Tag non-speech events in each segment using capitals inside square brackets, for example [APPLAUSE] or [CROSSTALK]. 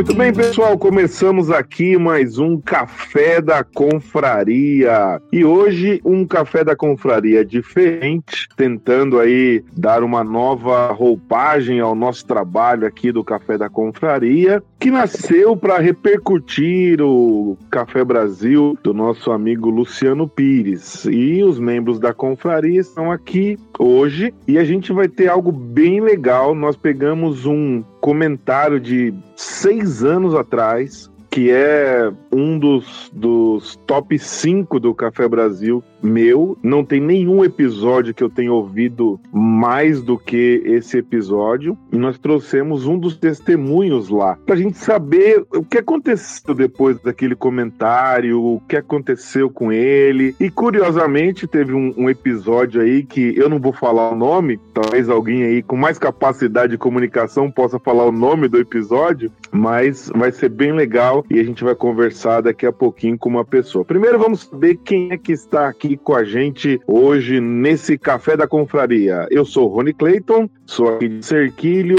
Muito bem, pessoal, começamos aqui mais um Café da Confraria. E hoje um Café da Confraria diferente, tentando aí dar uma nova roupagem ao nosso trabalho aqui do Café da Confraria, que nasceu para repercutir o Café Brasil do nosso amigo Luciano Pires. E os membros da confraria estão aqui hoje e a gente vai ter algo bem legal. Nós pegamos um comentário de seis anos atrás, que é um dos, dos top 5 do Café Brasil, meu. Não tem nenhum episódio que eu tenha ouvido mais do que esse episódio. E nós trouxemos um dos testemunhos lá, pra gente saber o que aconteceu depois daquele comentário, o que aconteceu com ele. E curiosamente, teve um, um episódio aí que eu não vou falar o nome, talvez alguém aí com mais capacidade de comunicação possa falar o nome do episódio, mas vai ser bem legal e a gente vai conversar daqui a pouquinho com uma pessoa. Primeiro vamos saber quem é que está aqui aqui com a gente hoje nesse Café da Confraria. Eu sou Rony Clayton, sou aqui de Cerquilho,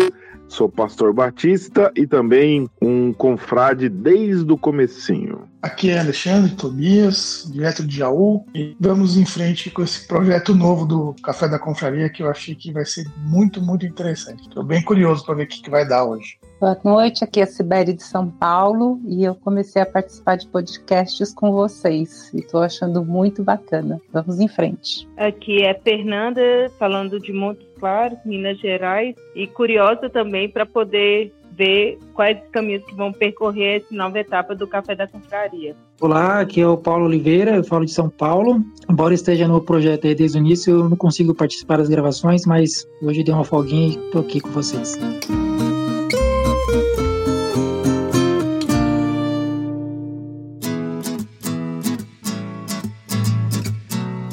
sou pastor batista e também um confrade desde o comecinho. Aqui é Alexandre Tobias, direto de Jaú, e vamos em frente com esse projeto novo do Café da Confraria que eu achei que vai ser muito, muito interessante. Estou bem curioso para ver o que, que vai dar hoje. Boa noite, aqui é a Sibeli de São Paulo e eu comecei a participar de podcasts com vocês e estou achando muito bacana. Vamos em frente. Aqui é Fernanda, falando de Montes Claros, Minas Gerais, e curiosa também para poder ver quais os caminhos que vão percorrer essa nova etapa do Café da Confraria. Olá, aqui é o Paulo Oliveira, eu falo de São Paulo. Embora esteja no projeto aí desde o início, eu não consigo participar das gravações, mas hoje dei uma folguinha e estou aqui com vocês.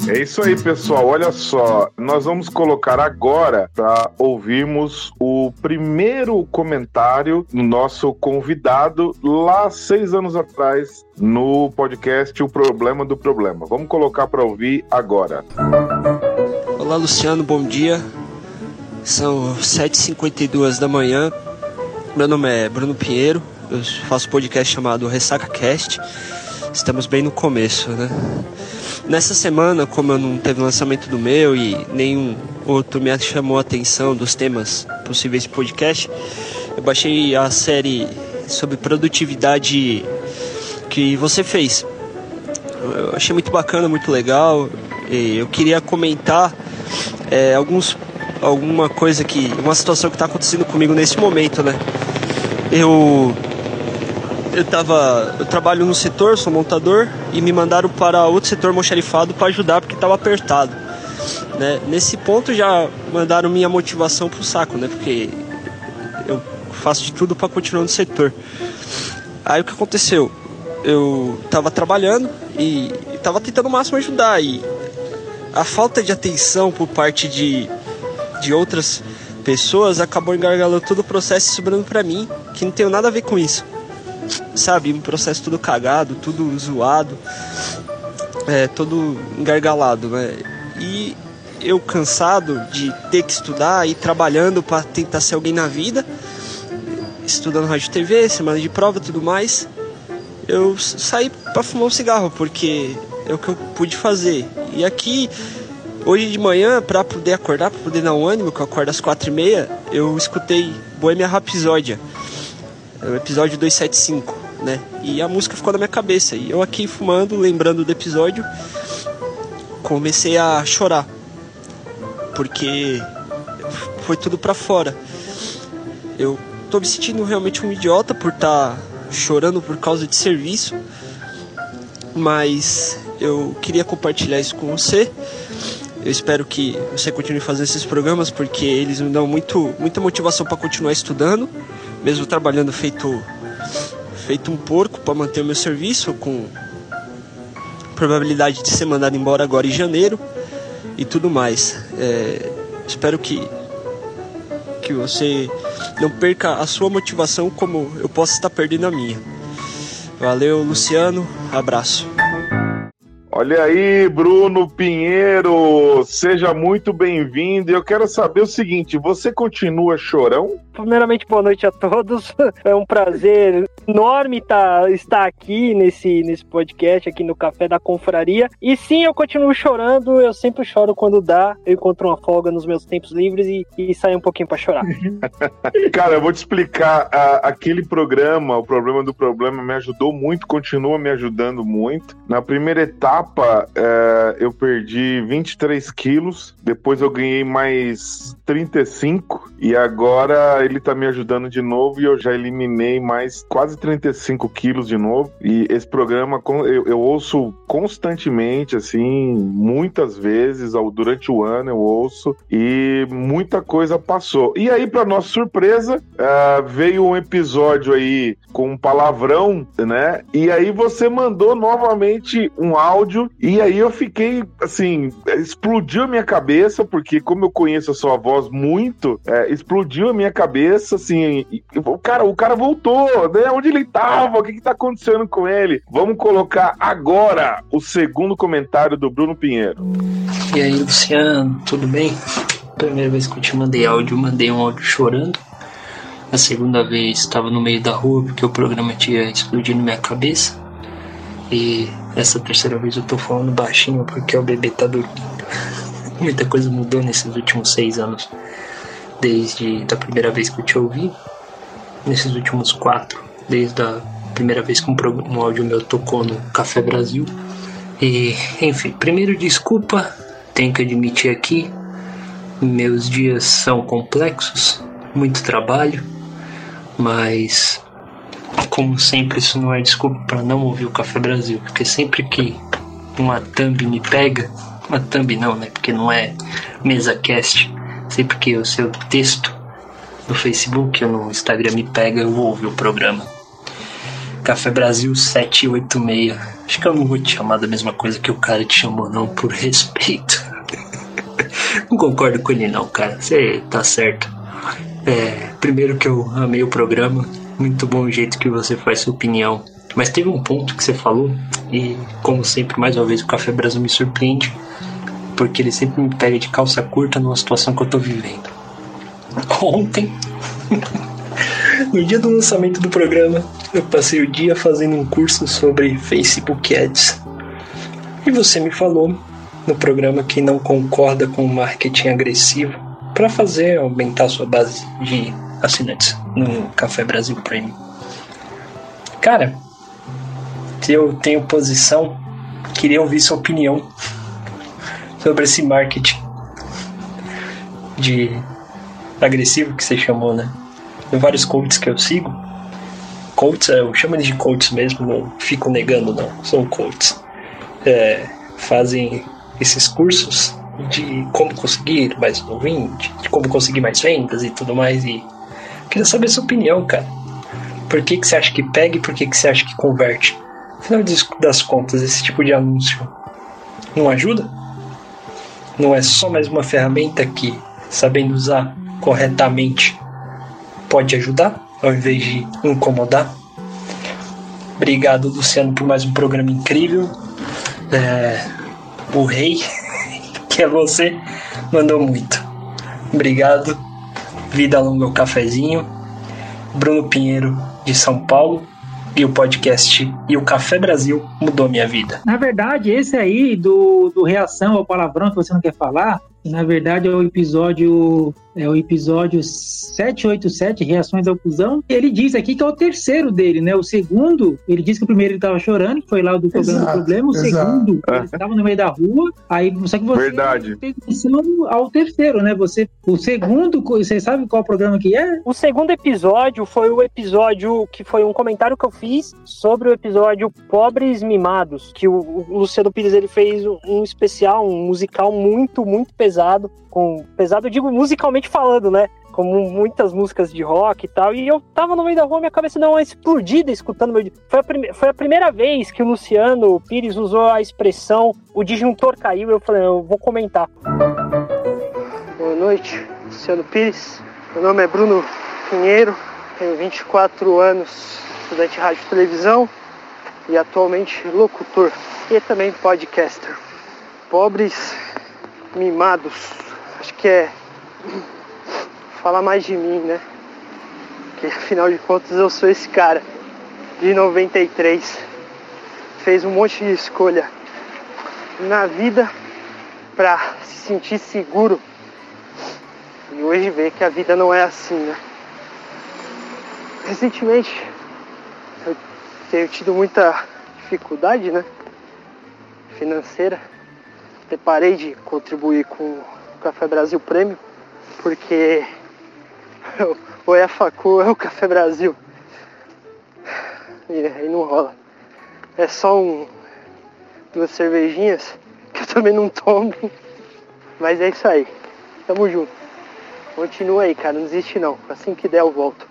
É isso aí, pessoal. Olha só, nós vamos colocar agora para ouvirmos o primeiro comentário do nosso convidado lá seis anos atrás no podcast O Problema do Problema. Vamos colocar para ouvir agora. Olá, Luciano, bom dia. São 7h52 da manhã. Meu nome é Bruno Pinheiro. Eu faço podcast chamado Ressaca Cast. Estamos bem no começo, né? Nessa semana, como eu não teve lançamento do meu e nenhum outro me chamou a atenção dos temas possíveis de podcast, eu baixei a série sobre produtividade que você fez. Eu achei muito bacana, muito legal. Eu queria comentar é, alguns, alguma coisa que. uma situação que está acontecendo comigo nesse momento, né? Eu eu tava. Eu trabalho no setor, sou montador, e me mandaram para outro setor moxarifado para ajudar porque estava apertado. Né? Nesse ponto já mandaram minha motivação pro saco, né? Porque eu faço de tudo para continuar no setor. Aí o que aconteceu? Eu tava trabalhando e tava tentando o máximo ajudar e a falta de atenção por parte de, de outras pessoas acabou engargalando todo o processo e sobrando para mim, que não tem nada a ver com isso sabe? Um processo tudo cagado, tudo zoado, é, todo engargalado, né? E eu cansado de ter que estudar e trabalhando para tentar ser alguém na vida, estudando rádio TV, semana de prova tudo mais, eu saí para fumar um cigarro, porque é o que eu pude fazer. E aqui, hoje de manhã, para poder acordar, para poder dar um ânimo, que eu acordo às quatro e meia, eu escutei Boêmia Rapsódia o episódio 275, né? E a música ficou na minha cabeça. E eu aqui fumando, lembrando do episódio, comecei a chorar. Porque foi tudo para fora. Eu tô me sentindo realmente um idiota por estar tá chorando por causa de serviço. Mas eu queria compartilhar isso com você. Eu espero que você continue fazendo esses programas porque eles me dão muito, muita motivação para continuar estudando mesmo trabalhando feito feito um porco para manter o meu serviço com probabilidade de ser mandado embora agora em janeiro e tudo mais. É, espero que que você não perca a sua motivação como eu posso estar perdendo a minha. Valeu, Luciano. Abraço. Olha aí, Bruno Pinheiro, seja muito bem-vindo. Eu quero saber o seguinte: você continua chorão? Primeiramente, boa noite a todos. [LAUGHS] É um prazer enorme tá, estar aqui nesse, nesse podcast, aqui no Café da Confraria. E sim, eu continuo chorando. Eu sempre choro quando dá. Eu encontro uma folga nos meus tempos livres e, e saio um pouquinho para chorar. [LAUGHS] Cara, eu vou te explicar. A, aquele programa, o problema do problema, me ajudou muito, continua me ajudando muito. Na primeira etapa, é, eu perdi 23 quilos. Depois eu ganhei mais 35 e agora ele tá me ajudando de novo e eu já eliminei mais quase 35 quilos de novo. E esse programa eu, eu ouço constantemente, assim, muitas vezes ao, durante o ano eu ouço e muita coisa passou. E aí, para nossa surpresa, uh, veio um episódio aí com um palavrão, né? E aí você mandou novamente um áudio e aí eu fiquei assim, explodiu a minha cabeça porque como eu conheço a sua voz muito, é, explodiu a minha cabeça, assim, e, o cara, o cara voltou, né? Onde ele tava? O que que tá acontecendo com ele? Vamos colocar agora o segundo comentário do Bruno Pinheiro. E aí, Luciano, tudo bem? Primeira vez que eu te mandei áudio, mandei um áudio chorando. A segunda vez estava no meio da rua porque o programa tinha explodido na minha cabeça. E essa terceira vez eu tô falando baixinho porque o bebê tá dormindo. [LAUGHS] Muita coisa mudou nesses últimos seis anos, desde a primeira vez que eu te ouvi, nesses últimos quatro, desde a primeira vez que um, um áudio meu tocou no Café Brasil. E, enfim, primeiro desculpa, tenho que admitir aqui, meus dias são complexos, muito trabalho, mas como sempre isso não é desculpa para não ouvir o Café Brasil, porque sempre que uma thumb me pega, uma thumb não, né? Porque não é mesa cast. Sempre que o seu texto no Facebook ou no Instagram me pega, eu ouvo o programa. Café Brasil 786. Acho que eu não vou te chamar da mesma coisa que o cara te chamou, não, por respeito. [LAUGHS] não concordo com ele, não, cara. Você tá certo. É, primeiro que eu amei o programa. Muito bom o jeito que você faz sua opinião. Mas teve um ponto que você falou, e como sempre, mais uma vez, o Café Brasil me surpreende porque ele sempre me pega de calça curta numa situação que eu tô vivendo. Ontem, [LAUGHS] no dia do lançamento do programa, eu passei o dia fazendo um curso sobre Facebook Ads. E você me falou no programa que não concorda com o marketing agressivo para fazer aumentar sua base de assinantes no Café Brasil Premium. Cara, eu tenho posição, queria ouvir sua opinião sobre esse marketing de agressivo que você chamou, né? Tem vários coaches que eu sigo. Coaches, eu chamo eles de coaches mesmo, não fico negando não, são coaches. É, fazem esses cursos de como conseguir mais ouvinte, de como conseguir mais vendas e tudo mais. E queria saber sua opinião, cara. Por que, que você acha que pega e por que, que você acha que converte? Afinal das contas, esse tipo de anúncio não ajuda? Não é só mais uma ferramenta que, sabendo usar corretamente, pode ajudar ao invés de incomodar. Obrigado, Luciano, por mais um programa incrível. É, o rei, [LAUGHS] que é você, mandou muito. Obrigado. Vida longa ao cafezinho. Bruno Pinheiro, de São Paulo e o podcast e o Café Brasil mudou minha vida. Na verdade, esse aí do, do reação ao palavrão que você não quer falar, na verdade é o episódio é o episódio 787, Reações ao Cusão. Ele diz aqui que é o terceiro dele, né? O segundo, ele disse que o primeiro ele estava chorando, que foi lá o do problema do problema. O exato. segundo, ele estava no meio da rua. Aí, só que você Verdade. fez menção ao terceiro, né? Você, o segundo, você sabe qual programa que é? O segundo episódio foi o episódio que foi um comentário que eu fiz sobre o episódio Pobres Mimados, que o, o Luciano Pires ele fez um especial, um musical muito, muito pesado com pesado, eu digo musicalmente falando, né? Como muitas músicas de rock e tal. E eu tava no meio da rua, minha cabeça deu uma explodida escutando meu. Foi a, prime... foi a primeira vez que o Luciano Pires usou a expressão o disjuntor caiu. Eu falei, eu vou comentar. Boa noite, Luciano Pires. Meu nome é Bruno Pinheiro, tenho 24 anos, estudante de rádio e televisão e atualmente locutor e também podcaster. Pobres mimados acho que é falar mais de mim, né? Porque afinal de contas eu sou esse cara de 93. Fez um monte de escolha na vida para se sentir seguro. E hoje vê que a vida não é assim, né? Recentemente eu tenho tido muita dificuldade, né? Financeira. Até parei de contribuir com Café Brasil Prêmio, porque [LAUGHS] ou é a Facu ou é o Café Brasil. E aí não rola. É só um duas cervejinhas [LAUGHS] que eu também não tomo. Mas é isso aí. Tamo junto. Continua aí, cara. Não desiste não. Assim que der eu volto.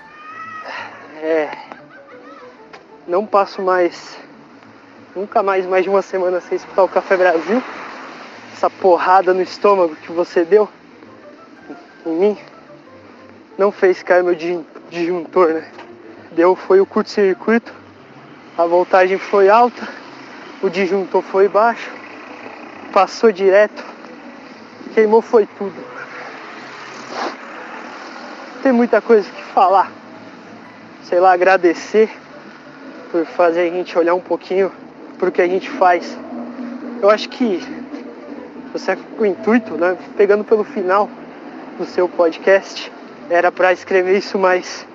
É. Não passo mais. Nunca mais mais de uma semana sem escutar o Café Brasil. Essa porrada no estômago que você deu em mim não fez cair meu disjuntor, né? Deu foi o curto-circuito, a voltagem foi alta, o disjuntor foi baixo, passou direto, queimou foi tudo. Tem muita coisa que falar. Sei lá, agradecer por fazer a gente olhar um pouquinho pro que a gente faz. Eu acho que você com o intuito, né, pegando pelo final do seu podcast, era para escrever isso mais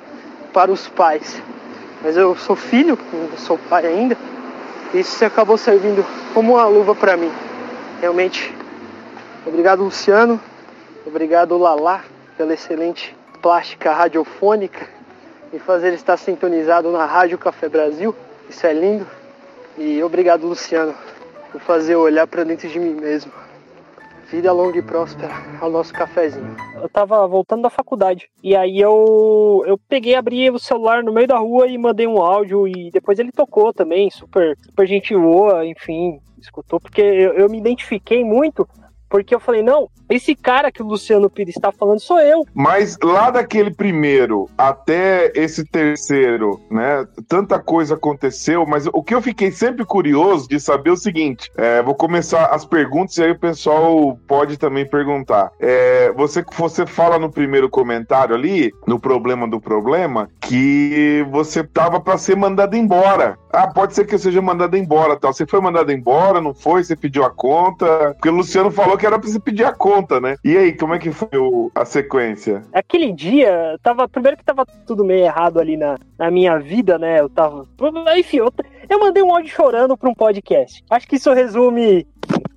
para os pais. Mas eu sou filho, não sou pai ainda, e isso acabou servindo como uma luva para mim. Realmente, obrigado Luciano, obrigado Lala pela excelente plástica radiofônica e fazer estar sintonizado na Rádio Café Brasil. Isso é lindo. E obrigado Luciano por fazer eu olhar para dentro de mim mesmo. Vida longa e próspera ao nosso cafezinho. Eu tava voltando da faculdade. E aí eu, eu peguei, abri o celular no meio da rua e mandei um áudio. E depois ele tocou também, super, super gente boa, enfim, escutou. Porque eu, eu me identifiquei muito porque eu falei, não, esse cara que o Luciano Pires está falando sou eu. Mas lá daquele primeiro até esse terceiro, né? Tanta coisa aconteceu, mas o que eu fiquei sempre curioso de saber é o seguinte: é, vou começar as perguntas e aí o pessoal pode também perguntar. É, você, você fala no primeiro comentário ali, no problema do problema, que você tava para ser mandado embora. Ah, pode ser que eu seja mandado embora, tal. Você foi mandado embora, não foi? Você pediu a conta? Porque o Luciano falou que era pra você pedir a conta, né? E aí, como é que foi o, a sequência? Aquele dia, tava. Primeiro que tava tudo meio errado ali na, na minha vida, né? Eu tava. Enfim, eu, eu mandei um áudio chorando pra um podcast. Acho que isso resume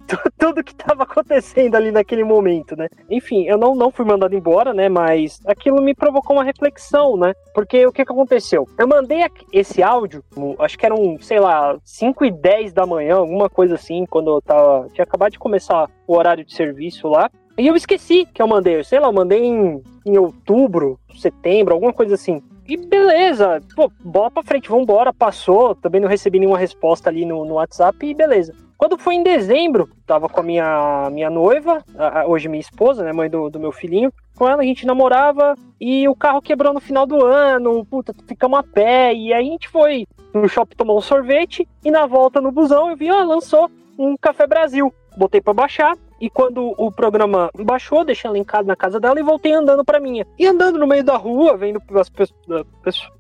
[LAUGHS] tudo que estava acontecendo ali naquele momento, né? Enfim, eu não, não fui mandado embora, né? Mas aquilo me provocou uma reflexão, né? Porque o que, que aconteceu? Eu mandei esse áudio, acho que eram, sei lá, 5 e 10 da manhã, alguma coisa assim, quando eu tava. Tinha acabado de começar o horário de serviço lá. E eu esqueci que eu mandei, sei lá, eu mandei em, em outubro, setembro, alguma coisa assim. E beleza, pô, bola pra frente, vambora, passou. Também não recebi nenhuma resposta ali no, no WhatsApp e beleza. Quando foi em dezembro, tava com a minha, minha noiva, hoje minha esposa, né, mãe do, do meu filhinho. Com ela a gente namorava e o carro quebrou no final do ano, puta, ficamos a pé. E aí a gente foi no shopping tomar um sorvete e na volta no busão eu vi, ó, lançou um Café Brasil. Botei para baixar, e quando o programa baixou, deixei linkado na casa dela e voltei andando para minha. E andando no meio da rua, vendo as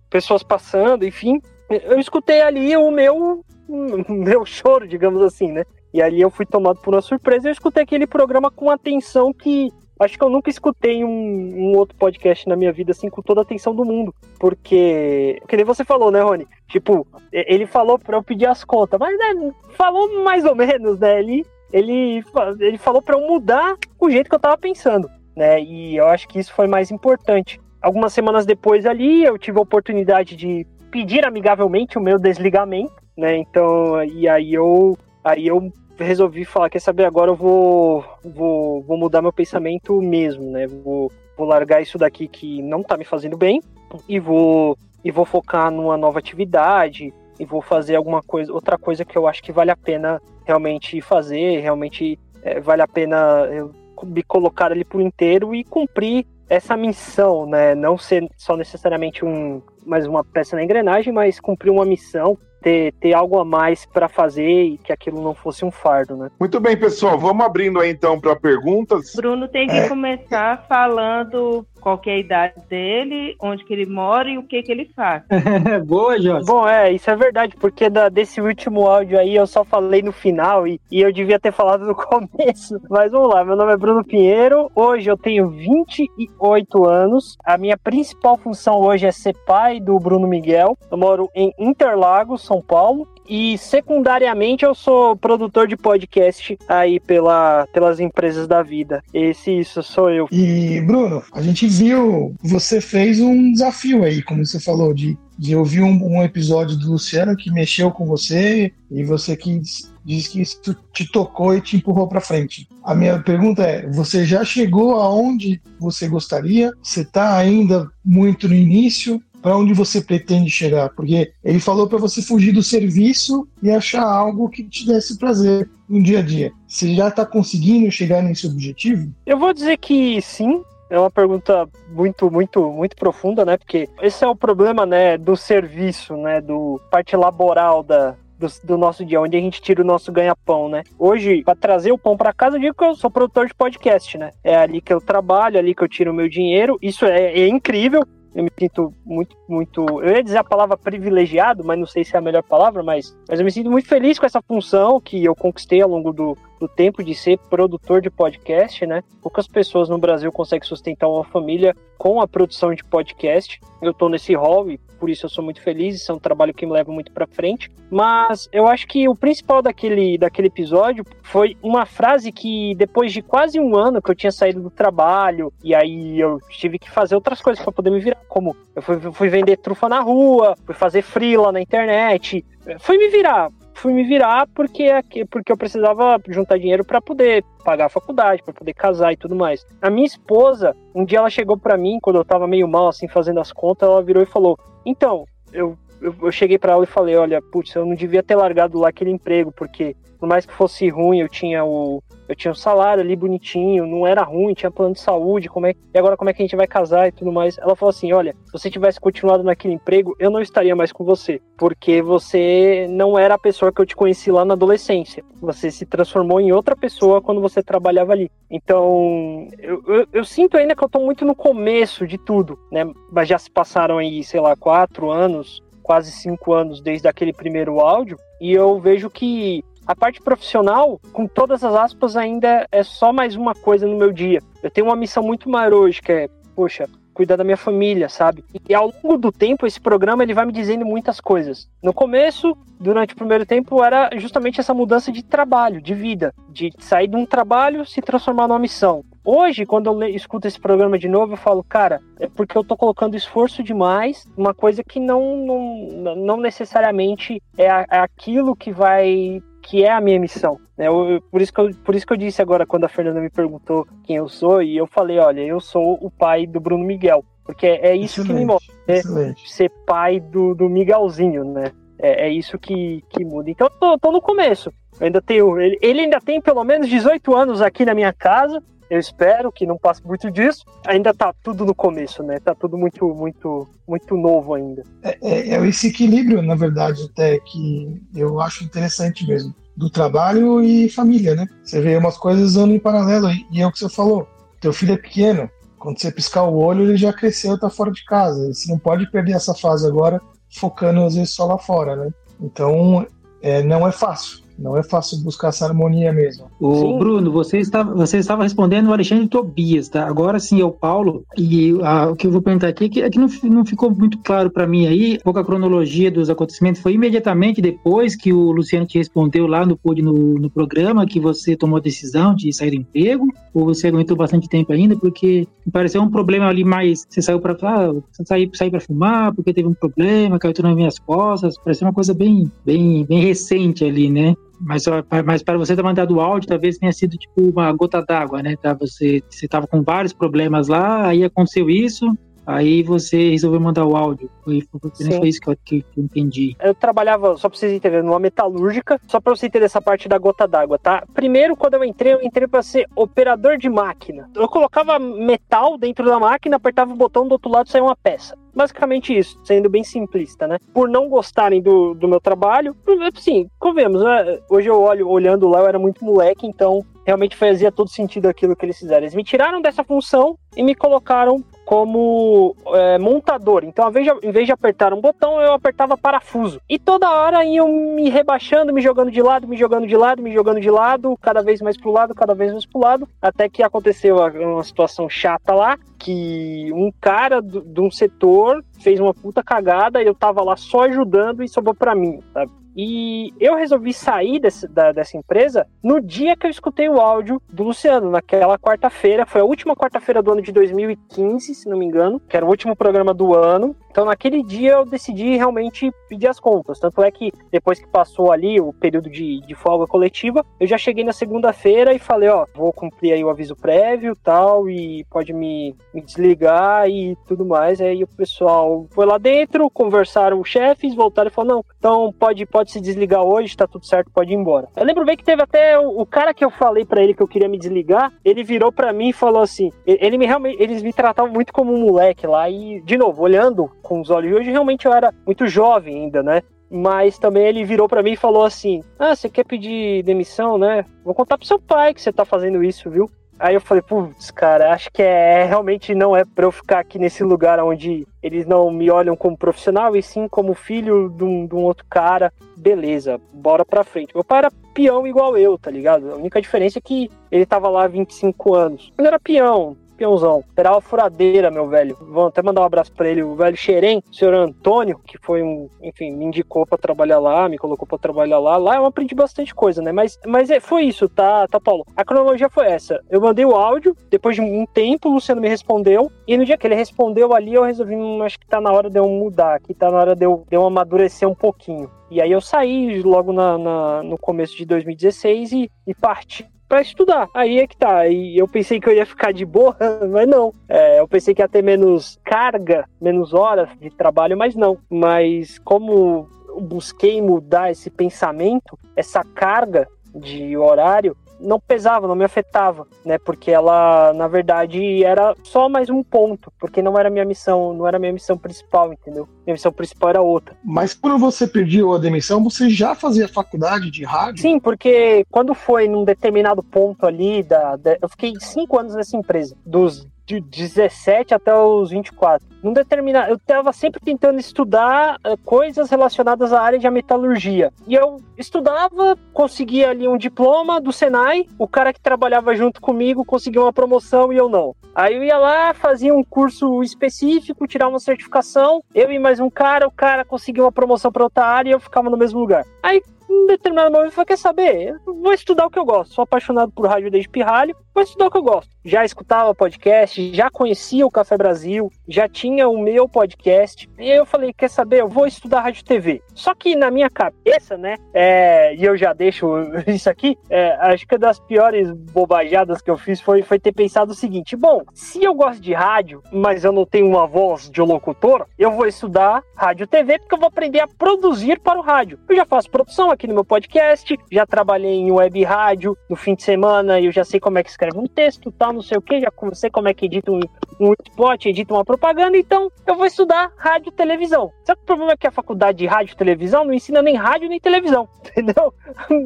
pessoas passando, enfim, eu escutei ali o meu [LAUGHS] meu choro, digamos assim, né? E ali eu fui tomado por uma surpresa eu escutei aquele programa com atenção que acho que eu nunca escutei um, um, outro podcast na minha vida assim com toda a atenção do mundo. Porque, que nem você falou, né, Rony? Tipo, ele falou pra eu pedir as contas, mas né, falou mais ou menos, né? Ele, ele, ele falou pra eu mudar o jeito que eu tava pensando, né? E eu acho que isso foi mais importante. Algumas semanas depois ali, eu tive a oportunidade de pedir amigavelmente o meu desligamento né? Então, e aí eu, aí eu resolvi falar, quer saber, agora eu vou, vou, vou mudar meu pensamento mesmo, né? Vou, vou largar isso daqui que não tá me fazendo bem e vou, e vou focar numa nova atividade e vou fazer alguma coisa, outra coisa que eu acho que vale a pena realmente fazer, realmente é, vale a pena eu me colocar ali por inteiro e cumprir essa missão, né? Não ser só necessariamente um, mais uma peça na engrenagem, mas cumprir uma missão ter, ter algo a mais para fazer e que aquilo não fosse um fardo, né? Muito bem, pessoal, vamos abrindo aí então para perguntas. Bruno tem que é. começar falando qual é a idade dele, onde que ele mora e o que que ele faz. [LAUGHS] Boa, Jorge. Bom, é, isso é verdade, porque da, desse último áudio aí eu só falei no final e, e eu devia ter falado no [LAUGHS] começo. Mas vamos lá, meu nome é Bruno Pinheiro, hoje eu tenho 28 anos, a minha principal função hoje é ser pai do Bruno Miguel, eu moro em Interlagos, São Paulo, e secundariamente eu sou produtor de podcast aí pela, pelas empresas da vida. Esse isso sou eu. E Bruno, a gente viu, você fez um desafio aí, como você falou, de, de ouvir um, um episódio do Luciano que mexeu com você e você que diz que isso te tocou e te empurrou para frente. A minha pergunta é: você já chegou aonde você gostaria? Você está ainda muito no início? Para onde você pretende chegar? Porque ele falou para você fugir do serviço e achar algo que te desse prazer no dia a dia. Você já está conseguindo chegar nesse objetivo? Eu vou dizer que sim, é uma pergunta muito, muito, muito profunda, né? Porque esse é o problema, né, do serviço, né, do parte laboral da, do, do, nosso dia, onde a gente tira o nosso ganha-pão, né? Hoje, para trazer o pão para casa, eu digo que eu sou produtor de podcast, né? É ali que eu trabalho, ali que eu tiro o meu dinheiro. Isso é, é incrível eu me sinto muito, muito. Eu ia dizer a palavra privilegiado, mas não sei se é a melhor palavra, mas, mas eu me sinto muito feliz com essa função que eu conquistei ao longo do, do tempo de ser produtor de podcast, né? Poucas pessoas no Brasil conseguem sustentar uma família com a produção de podcast. Eu tô nesse hall e por isso eu sou muito feliz, isso é um trabalho que me leva muito para frente. Mas eu acho que o principal daquele, daquele episódio foi uma frase que depois de quase um ano que eu tinha saído do trabalho e aí eu tive que fazer outras coisas para poder me virar, como eu fui, fui vender trufa na rua, fui fazer freela na internet, fui me virar fui me virar porque, porque eu precisava juntar dinheiro para poder pagar a faculdade, para poder casar e tudo mais. A minha esposa, um dia ela chegou para mim, quando eu tava meio mal, assim, fazendo as contas, ela virou e falou: Então, eu, eu, eu cheguei para ela e falei: Olha, putz, eu não devia ter largado lá aquele emprego, porque por mais que fosse ruim, eu tinha o, eu tinha um salário ali bonitinho, não era ruim, tinha plano de saúde, como é, e agora como é que a gente vai casar e tudo mais. Ela falou assim: olha, se você tivesse continuado naquele emprego, eu não estaria mais com você, porque você não era a pessoa que eu te conheci lá na adolescência. Você se transformou em outra pessoa quando você trabalhava ali. Então, eu, eu, eu sinto ainda que eu tô muito no começo de tudo, né? Mas já se passaram aí, sei lá, quatro anos, quase cinco anos desde aquele primeiro áudio, e eu vejo que a parte profissional, com todas as aspas, ainda é só mais uma coisa no meu dia. Eu tenho uma missão muito maior hoje, que é, poxa, cuidar da minha família, sabe? E ao longo do tempo, esse programa ele vai me dizendo muitas coisas. No começo, durante o primeiro tempo, era justamente essa mudança de trabalho, de vida, de sair de um trabalho se transformar numa missão. Hoje, quando eu escuto esse programa de novo, eu falo, cara, é porque eu tô colocando esforço demais, uma coisa que não, não, não necessariamente é, é aquilo que vai que é a minha missão. Né? Eu, por, isso que eu, por isso que eu disse agora, quando a Fernanda me perguntou quem eu sou, e eu falei, olha, eu sou o pai do Bruno Miguel. Porque é isso excelente, que me mostra, né? ser pai do, do Miguelzinho, né? É, é, isso que, que muda. Então eu tô, tô no começo. Eu ainda tenho. Ele, ele ainda tem pelo menos 18 anos aqui na minha casa. Eu espero que não passe muito disso. Ainda tá tudo no começo, né? Tá tudo muito, muito, muito novo ainda. É, é, é esse equilíbrio, na verdade, até que eu acho interessante mesmo. Do trabalho e família, né? Você vê umas coisas andando em paralelo. E é o que você falou. Teu filho é pequeno. Quando você piscar o olho, ele já cresceu tá fora de casa. Você não pode perder essa fase agora, focando às vezes só lá fora, né? Então, é, não é fácil não é fácil buscar essa harmonia mesmo. O sim. Bruno, você estava, você estava respondendo o Alexandre Tobias, tá? Agora sim é o Paulo. E a, o que eu vou perguntar aqui é que, é que não, não ficou muito claro para mim aí, pouca cronologia dos acontecimentos. Foi imediatamente depois que o Luciano te respondeu lá no, no, no programa que você tomou a decisão de sair do emprego? Ou você aguentou bastante tempo ainda? Porque me pareceu um problema ali mais. Você saiu para ah, sair, sair para fumar porque teve um problema, caiu tudo nas minhas costas. Pareceu uma coisa bem, bem, bem recente ali, né? Mas, mas para você ter mandado o áudio, talvez tenha sido tipo uma gota d'água, né? Você estava com vários problemas lá, aí aconteceu isso, Aí você resolveu mandar o áudio. Foi, foi, isso que eu, que, eu entendi. Eu trabalhava, só pra vocês entenderem, numa metalúrgica, só pra você entender essa parte da gota d'água, tá? Primeiro, quando eu entrei, eu entrei pra ser operador de máquina. Eu colocava metal dentro da máquina, apertava o botão do outro lado saía uma peça. Basicamente isso, sendo bem simplista, né? Por não gostarem do, do meu trabalho, assim, convenhamos, né? Hoje eu olho, olhando lá, eu era muito moleque, então realmente fazia todo sentido aquilo que eles fizeram. Eles me tiraram dessa função e me colocaram como é, montador. Então, vez de, em vez de apertar um botão, eu apertava parafuso. E toda hora iam me rebaixando, me jogando de lado, me jogando de lado, me jogando de lado, cada vez mais pro lado, cada vez mais pro lado, até que aconteceu uma situação chata lá, que um cara de um setor fez uma puta cagada e eu tava lá só ajudando e sobrou para mim, sabe? E eu resolvi sair desse, da, dessa empresa no dia que eu escutei o áudio do Luciano, naquela quarta-feira. Foi a última quarta-feira do ano de 2015, se não me engano, que era o último programa do ano. Então, naquele dia, eu decidi realmente pedir as contas. Tanto é que depois que passou ali o período de, de folga coletiva, eu já cheguei na segunda-feira e falei: Ó, vou cumprir aí o aviso prévio tal, e pode me, me desligar e tudo mais. Aí o pessoal foi lá dentro, conversaram os chefes, voltaram e falaram: Não, então pode, pode se desligar hoje, tá tudo certo, pode ir embora. Eu lembro bem que teve até o, o cara que eu falei para ele que eu queria me desligar, ele virou para mim e falou assim: ele me realmente, eles me tratavam muito como um moleque lá, e, de novo, olhando com os olhos de hoje, realmente eu era muito jovem ainda, né? Mas também ele virou para mim e falou assim: Ah, você quer pedir demissão, né? Vou contar pro seu pai que você tá fazendo isso, viu? Aí eu falei, putz, cara, acho que é realmente não é pra eu ficar aqui nesse lugar onde eles não me olham como profissional e sim como filho de um, de um outro cara. Beleza, bora pra frente. Meu pai era peão igual eu, tá ligado? A única diferença é que ele tava lá há 25 anos. Ele era peão, peãozão. Esperava furadeira, meu velho. Vou até mandar um abraço pra ele, o velho Xerém, o senhor Antônio, que foi um, enfim, me indicou para trabalhar lá, me colocou para trabalhar lá. Lá eu aprendi bastante coisa, né? Mas, mas é, foi isso, tá, tá, Paulo? A cronologia foi essa. Eu mandei o áudio, depois de um tempo o Luciano me respondeu, e no dia que ele respondeu ali, eu resolvi, hum, acho que tá na hora de eu mudar, aqui tá na hora de eu, de eu amadurecer um pouquinho. E aí eu saí logo na, na, no começo de 2016 e, e parti para estudar. Aí é que tá. E eu pensei que eu ia ficar de boa, [LAUGHS] mas não. É, eu pensei que ia ter menos carga, menos horas de trabalho, mas não. Mas como busquei mudar esse pensamento, essa carga de horário, não pesava, não me afetava, né? Porque ela, na verdade, era só mais um ponto, porque não era minha missão, não era minha missão principal, entendeu? Minha missão principal era outra. Mas quando você pediu a demissão, você já fazia faculdade de rádio? Sim, porque quando foi num determinado ponto ali da, da eu fiquei cinco anos nessa empresa, dos de 17 até os 24. Num determinado, eu estava sempre tentando estudar uh, coisas relacionadas à área de metalurgia. E eu estudava, conseguia ali um diploma do Senai, o cara que trabalhava junto comigo conseguia uma promoção e eu não. Aí eu ia lá, fazia um curso específico, tirar uma certificação, eu e mais um cara, o cara conseguia uma promoção para outra área e eu ficava no mesmo lugar. Aí em determinado momento, falei, quer saber? Vou estudar o que eu gosto. Sou apaixonado por rádio desde pirralho, vou estudar o que eu gosto. Já escutava podcast, já conhecia o Café Brasil, já tinha o meu podcast. E aí eu falei, quer saber? Eu vou estudar rádio TV. Só que na minha cabeça, né, é, e eu já deixo [LAUGHS] isso aqui, é, acho que uma das piores bobajadas que eu fiz foi, foi ter pensado o seguinte, bom, se eu gosto de rádio, mas eu não tenho uma voz de locutor, eu vou estudar rádio TV porque eu vou aprender a produzir para o rádio. Eu já faço produção aqui no meu podcast, já trabalhei em web rádio no fim de semana, eu já sei como é que escreve um texto, tal, não sei o que, já sei como é que edita um, um spot, edita uma propaganda, então eu vou estudar rádio televisão. Só que o problema é que a faculdade de rádio e televisão não ensina nem rádio nem televisão, [LAUGHS] entendeu?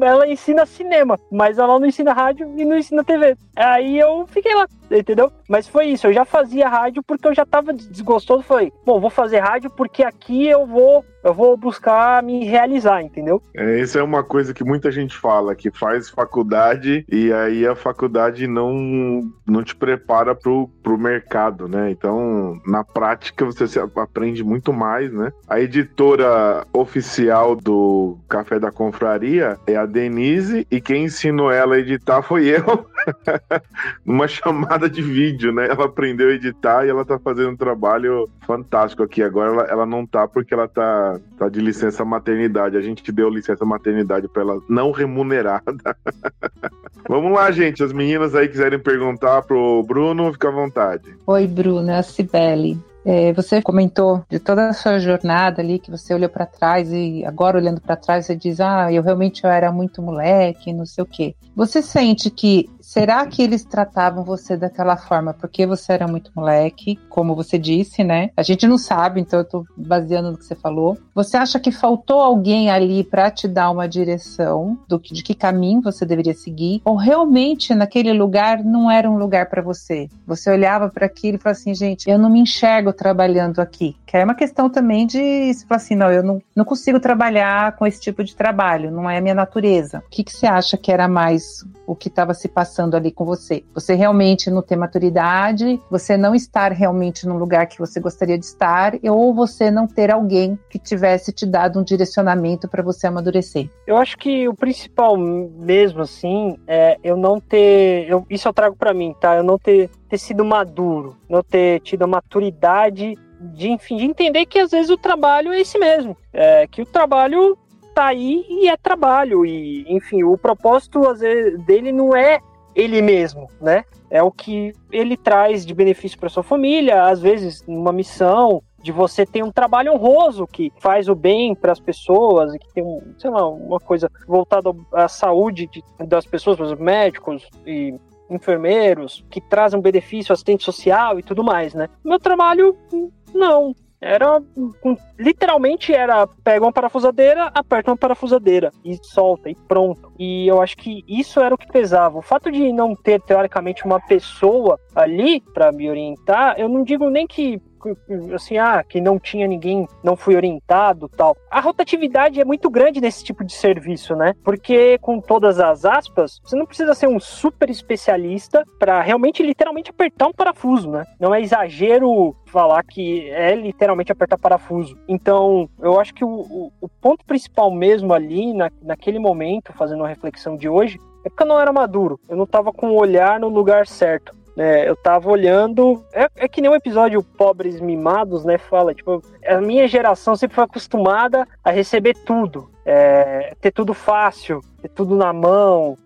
Ela ensina cinema, mas ela não ensina rádio e não ensina TV. Aí eu fiquei lá, entendeu? Mas foi isso, eu já fazia rádio porque eu já tava desgostoso, falei, bom, vou fazer rádio porque aqui eu vou eu vou buscar me realizar, entendeu? É, isso é uma coisa que muita gente fala, que faz faculdade e aí a faculdade não, não te prepara pro, pro mercado, né? Então, na prática, você aprende muito mais, né? A editora oficial do Café da Confraria é a Denise e quem ensinou ela a editar foi eu. [LAUGHS] Numa chamada de vídeo, né? Ela aprendeu a editar e ela tá fazendo um trabalho fantástico aqui. Agora ela, ela não tá porque ela tá, tá de licença maternidade. A gente deu licença maternidade para ela não remunerada. [LAUGHS] Vamos lá, gente. As meninas aí quiserem perguntar pro Bruno, fica à vontade. Oi, Bruno, é a Cibele. É, você comentou de toda a sua jornada ali, que você olhou para trás e agora olhando para trás você diz: Ah, eu realmente eu era muito moleque, não sei o quê. Você sente que será que eles tratavam você daquela forma porque você era muito moleque, como você disse, né? A gente não sabe, então eu tô baseando no que você falou. Você acha que faltou alguém ali para te dar uma direção do que, de que caminho você deveria seguir? Ou realmente naquele lugar não era um lugar para você? Você olhava para aquilo e falava assim, gente, eu não me enxergo trabalhando aqui. Que é uma questão também de se falar assim, não, eu não, não consigo trabalhar com esse tipo de trabalho, não é a minha natureza. O que, que você acha que era mais o que estava se passando ali com você? Você realmente não ter maturidade, você não estar realmente no lugar que você gostaria de estar, ou você não ter alguém que tivesse te dado um direcionamento para você amadurecer? Eu acho que o principal mesmo, assim, é eu não ter. Eu, isso eu trago para mim, tá? Eu não ter, ter sido maduro, não ter tido a maturidade de, enfim, de entender que às vezes o trabalho é esse mesmo. É, que o trabalho tá aí e é trabalho. E, enfim, o propósito às vezes, dele não é ele mesmo, né? É o que ele traz de benefício para sua família, às vezes numa missão, de você ter um trabalho honroso que faz o bem para as pessoas e que tem, sei lá, uma coisa voltada à saúde de, das pessoas, exemplo, médicos e enfermeiros, que trazem benefício, assistente social e tudo mais, né? Meu trabalho, não. Era literalmente era pega uma parafusadeira, aperta uma parafusadeira e solta e pronto. E eu acho que isso era o que pesava. O fato de não ter teoricamente uma pessoa ali para me orientar, eu não digo nem que assim, ah, que não tinha ninguém, não fui orientado, tal. A rotatividade é muito grande nesse tipo de serviço, né? Porque com todas as aspas, você não precisa ser um super especialista para realmente literalmente apertar um parafuso, né? Não é exagero falar que é literalmente apertar parafuso. Então, eu acho que o, o, ponto principal mesmo ali, na, naquele momento, fazendo uma reflexão de hoje, é porque eu não era maduro. Eu não estava com o olhar no lugar certo. É, eu tava olhando. É, é, que nem um episódio Pobres Mimados, né? Fala, tipo, a minha geração sempre foi acostumada a receber tudo. É, ter tudo fácil, ter tudo na mão,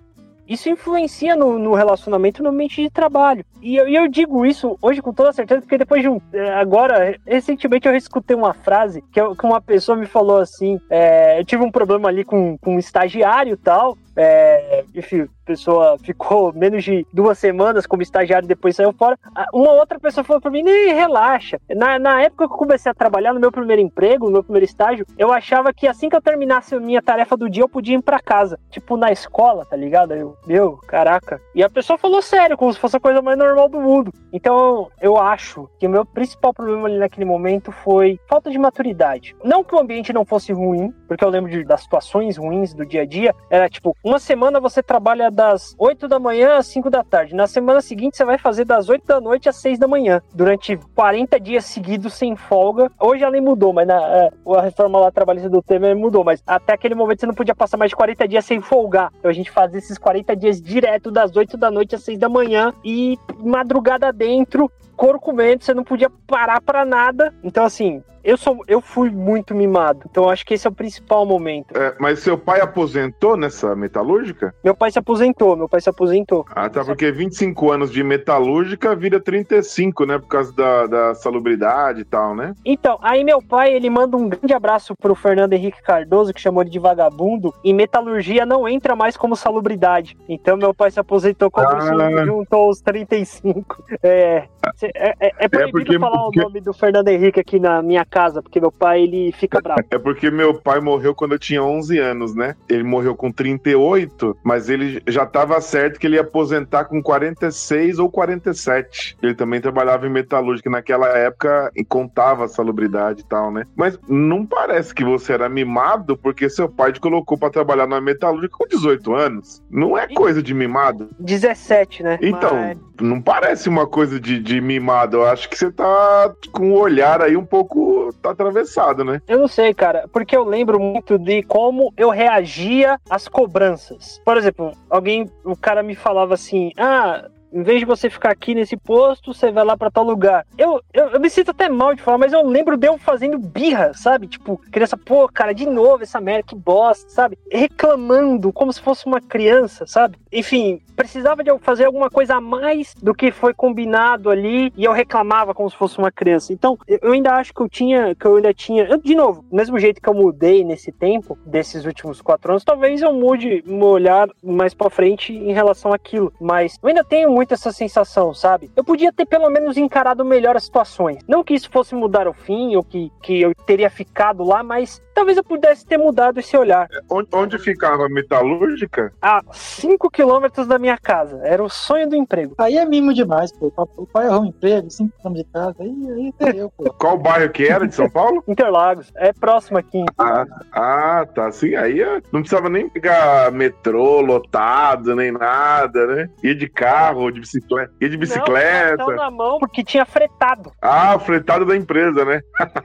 isso influencia no, no, relacionamento no ambiente de trabalho. E eu, eu, digo isso hoje com toda certeza, porque depois de um. É, agora, recentemente eu escutei uma frase que, eu, que uma pessoa me falou assim: é, eu tive um problema ali com, com um estagiário e tal. É, enfim, pessoa ficou menos de duas semanas como estagiário e depois saiu fora. Uma outra pessoa falou pra mim: nem relaxa. Na, na época que eu comecei a trabalhar no meu primeiro emprego, no meu primeiro estágio, eu achava que assim que eu terminasse a minha tarefa do dia, eu podia ir pra casa. Tipo, na escola, tá ligado? Eu, meu, caraca. E a pessoa falou sério, como se fosse a coisa mais normal do mundo. Então, eu acho que o meu principal problema ali naquele momento foi falta de maturidade. Não que o ambiente não fosse ruim, porque eu lembro de, das situações ruins do dia a dia. Era tipo, uma semana você trabalha das 8 da manhã às 5 da tarde. Na semana seguinte, você vai fazer das 8 da noite às 6 da manhã. Durante 40 dias seguidos, sem folga. Hoje a lei mudou, mas na, é, a reforma lá trabalhista do Temer mudou. Mas até aquele momento você não podia passar mais de 40 dias sem folgar. Então a gente fazia esses 40 dias direto das 8 da noite às 6 da manhã e madrugada dentro, couro comendo, você não podia parar para nada. Então, assim, eu sou, eu fui muito mimado. Então acho que esse é o principal momento. É, mas seu pai aposentou nessa metalúrgica? Meu pai se aposentou, meu pai se aposentou. Ah, tá, porque 25 anos de metalúrgica vira 35, né? Por causa da, da salubridade e tal, né? Então, aí meu pai, ele manda um grande abraço pro Fernando Henrique Cardoso, que chamou ele de vagabundo, e metalurgia não entra mais como salubridade. Então meu pai se aposentou quando ah. juntou os 35. É, é, é, é proibido é porque, falar porque... o nome do Fernando Henrique aqui na minha casa, porque meu pai, ele fica bravo. É porque meu pai morreu quando eu tinha 11 anos, né? Ele morreu com 38, mas ele já estava certo que ele ia aposentar com 46 ou 47. Ele também trabalhava em metalúrgica naquela época e contava a salubridade e tal, né? Mas não parece que você era mimado porque seu pai te colocou para trabalhar na metalúrgica com 18 anos. Não é coisa de mimado. 17, né? Então, mas... não parece uma coisa de, de mimado. Eu acho que você tá com o olhar aí um pouco tá atravessado, né? Eu não sei, cara, porque eu lembro muito de como eu reagia às cobranças. Por exemplo, alguém, o cara me falava assim: ah, em vez de você ficar aqui nesse posto, você vai lá para tal lugar. Eu, eu, eu, me sinto até mal de falar, mas eu lembro de eu fazendo birra, sabe? Tipo, criança, pô, cara, de novo essa merda, que bosta, sabe? Reclamando como se fosse uma criança, sabe? Enfim, precisava de eu fazer alguma coisa a mais do que foi combinado ali e eu reclamava como se fosse uma criança. Então, eu ainda acho que eu tinha, que eu ainda tinha, eu, de novo, mesmo jeito que eu mudei nesse tempo, desses últimos quatro anos, talvez eu mude meu olhar mais para frente em relação àquilo, mas eu ainda tenho muito essa sensação, sabe? Eu podia ter pelo menos encarado melhor as situações. Não que isso fosse mudar o fim ou que, que eu teria ficado lá, mas talvez eu pudesse ter mudado esse olhar. Onde, onde ficava a metalúrgica? A 5 quilômetros da minha casa. Era o sonho do emprego. Aí é mimo demais, pô. O pai arrumou um emprego, 5 quilômetros de casa. Aí, aí eu, pô. [LAUGHS] Qual bairro que era de São Paulo? [LAUGHS] Interlagos. É próximo aqui. Ah, ah, tá. Sim, aí não precisava nem pegar metrô lotado, nem nada, né? Ia de carro, de bicicleta. Ia de bicicleta. Não, na mão porque tinha fretado. Ah, fretado da empresa, né?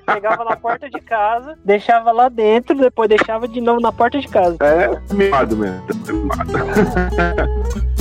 Pegava na porta de casa, deixava lá dentro, depois deixava de novo na porta de casa. É, mimado mesmo. Mimado. [LAUGHS]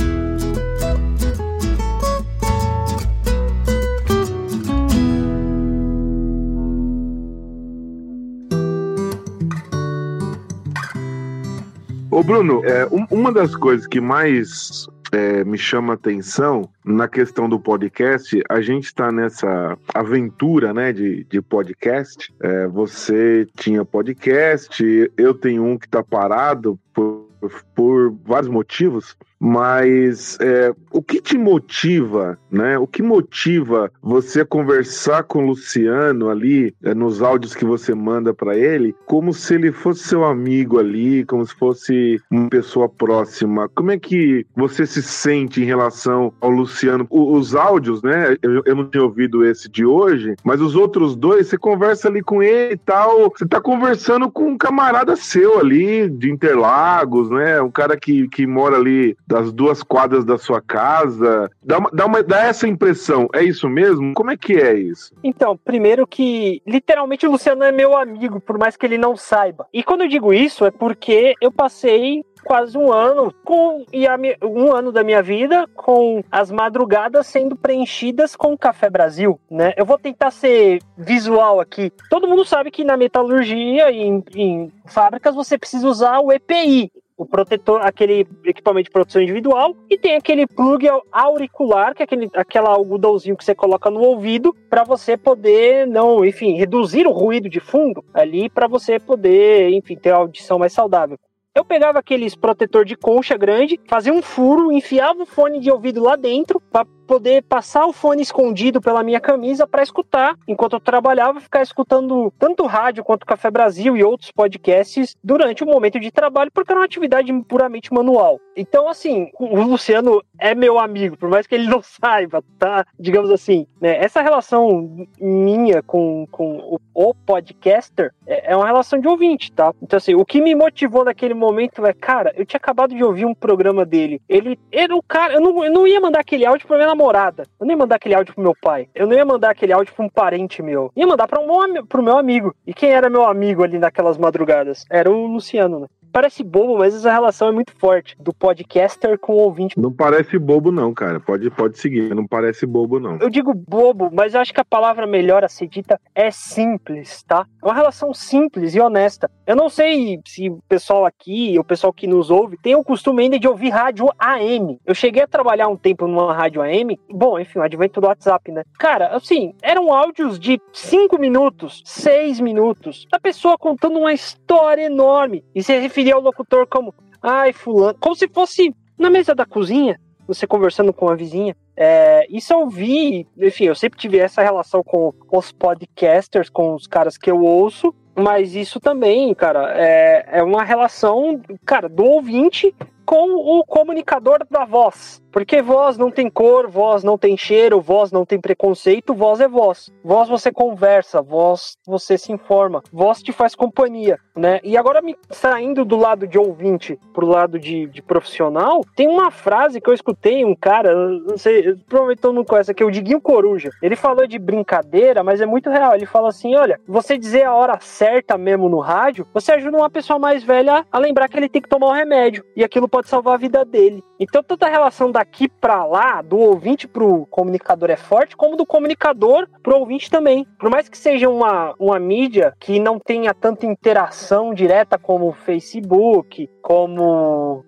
Ô Bruno, é, um, uma das coisas que mais é, me chama atenção na questão do podcast, a gente está nessa aventura né, de, de podcast. É, você tinha podcast, eu tenho um que está parado por, por vários motivos. Mas é, o que te motiva, né? O que motiva você conversar com o Luciano ali é, nos áudios que você manda para ele, como se ele fosse seu amigo ali, como se fosse uma pessoa próxima? Como é que você se sente em relação ao Luciano? O, os áudios, né? Eu, eu, não tinha ouvido esse de hoje, mas os outros dois, você conversa ali com ele e tal. Você tá conversando com um camarada seu ali de Interlagos, né? Um cara que, que mora ali das duas quadras da sua casa. Dá, uma, dá, uma, dá essa impressão, é isso mesmo? Como é que é isso? Então, primeiro que literalmente o Luciano é meu amigo, por mais que ele não saiba. E quando eu digo isso é porque eu passei quase um ano com e a, um ano da minha vida com as madrugadas sendo preenchidas com Café Brasil, né? Eu vou tentar ser visual aqui. Todo mundo sabe que na metalurgia em, em fábricas você precisa usar o EPI, o protetor, aquele equipamento de proteção individual, e tem aquele plug auricular, que é aquele aquela algodãozinho que você coloca no ouvido para você poder não, enfim, reduzir o ruído de fundo ali para você poder, enfim, ter a audição mais saudável. Eu pegava aqueles protetor de concha grande, fazia um furo, enfiava o fone de ouvido lá dentro para poder passar o fone escondido pela minha camisa para escutar enquanto eu trabalhava, ficar escutando tanto rádio quanto Café Brasil e outros podcasts durante o momento de trabalho, porque era uma atividade puramente manual. Então, assim, o Luciano é meu amigo, por mais que ele [LAUGHS] não saiba, tá? Digamos assim, né? Essa relação minha com, com o, podcaster é, é uma relação de ouvinte, tá? Então, assim, o que me motivou naquele momento é, cara, eu tinha acabado de ouvir um programa dele. Ele era o cara, eu não, eu não ia mandar aquele áudio pra minha namorada. Eu não ia mandar aquele áudio pro meu pai. Eu não ia mandar aquele áudio pra um parente meu. Eu ia mandar pra um, pro meu amigo. E quem era meu amigo ali naquelas madrugadas? Era o Luciano, né? Parece bobo, mas essa relação é muito forte do podcaster com o ouvinte. Não parece bobo, não, cara. Pode, pode seguir. Não parece bobo, não. Eu digo bobo, mas eu acho que a palavra melhor a ser dita é simples, tá? É uma relação simples e honesta. Eu não sei se o pessoal aqui, o pessoal que nos ouve, tem o costume ainda de ouvir rádio AM. Eu cheguei a trabalhar um tempo numa rádio AM. Bom, enfim, o advento do WhatsApp, né? Cara, assim, eram áudios de 5 minutos, 6 minutos, da pessoa contando uma história enorme. E se referia referia ao locutor como ai, fulano, como se fosse na mesa da cozinha, você conversando com a vizinha. É, isso eu vi, enfim, eu sempre tive essa relação com os podcasters, com os caras que eu ouço, mas isso também, cara, é, é uma relação, cara, do ouvinte com o comunicador da voz. Porque voz não tem cor, voz não tem cheiro, voz não tem preconceito, voz é voz. Voz você conversa, voz você se informa, voz te faz companhia, né? E agora me saindo do lado de ouvinte pro lado de, de profissional, tem uma frase que eu escutei um cara, não sei, provavelmente todo mundo conhece, é o Diguinho Coruja. Ele falou de brincadeira, mas é muito real. Ele fala assim: olha, você dizer a hora certa mesmo no rádio, você ajuda uma pessoa mais velha a lembrar que ele tem que tomar o um remédio. E aquilo pode salvar a vida dele. Então toda a relação da daqui para lá, do ouvinte pro comunicador é forte, como do comunicador pro ouvinte também. Por mais que seja uma, uma mídia que não tenha tanta interação direta como Facebook, como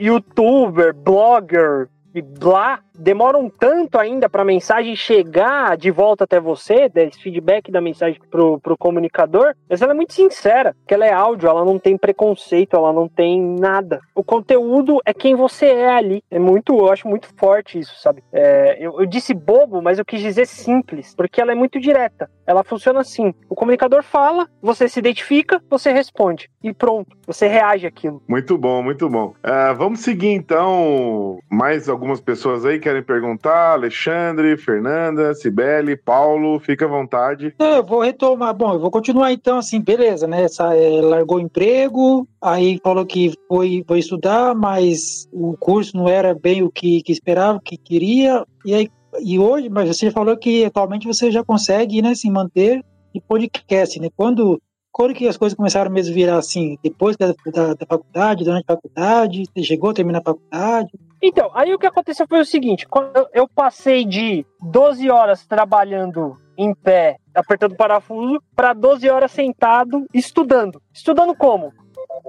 youtuber, blogger, e blá, demoram tanto ainda para a mensagem chegar de volta até você, desse feedback da mensagem pro, pro comunicador, mas ela é muito sincera, que ela é áudio, ela não tem preconceito, ela não tem nada. O conteúdo é quem você é ali. É muito, eu acho muito forte isso, sabe? É, eu, eu disse bobo, mas eu quis dizer simples, porque ela é muito direta. Ela funciona assim. O comunicador fala, você se identifica, você responde. E pronto, você reage àquilo. Muito bom, muito bom. Uh, vamos seguir então mais algum algumas pessoas aí querem perguntar. Alexandre, Fernanda, Cibele, Paulo, fica à vontade. Eu vou retomar. Bom, eu vou continuar então, assim, beleza, né? Essa, é, largou o emprego, aí falou que foi, foi estudar, mas o curso não era bem o que, que esperava, o que queria. E aí, e hoje, mas você falou que atualmente você já consegue, né, se manter em podcast, né? Quando quando que as coisas começaram mesmo a virar assim? Depois da, da, da faculdade, durante a faculdade? Você chegou a terminar a faculdade? Então, aí o que aconteceu foi o seguinte: quando eu passei de 12 horas trabalhando em pé, apertando parafuso, para 12 horas sentado estudando. Estudando como?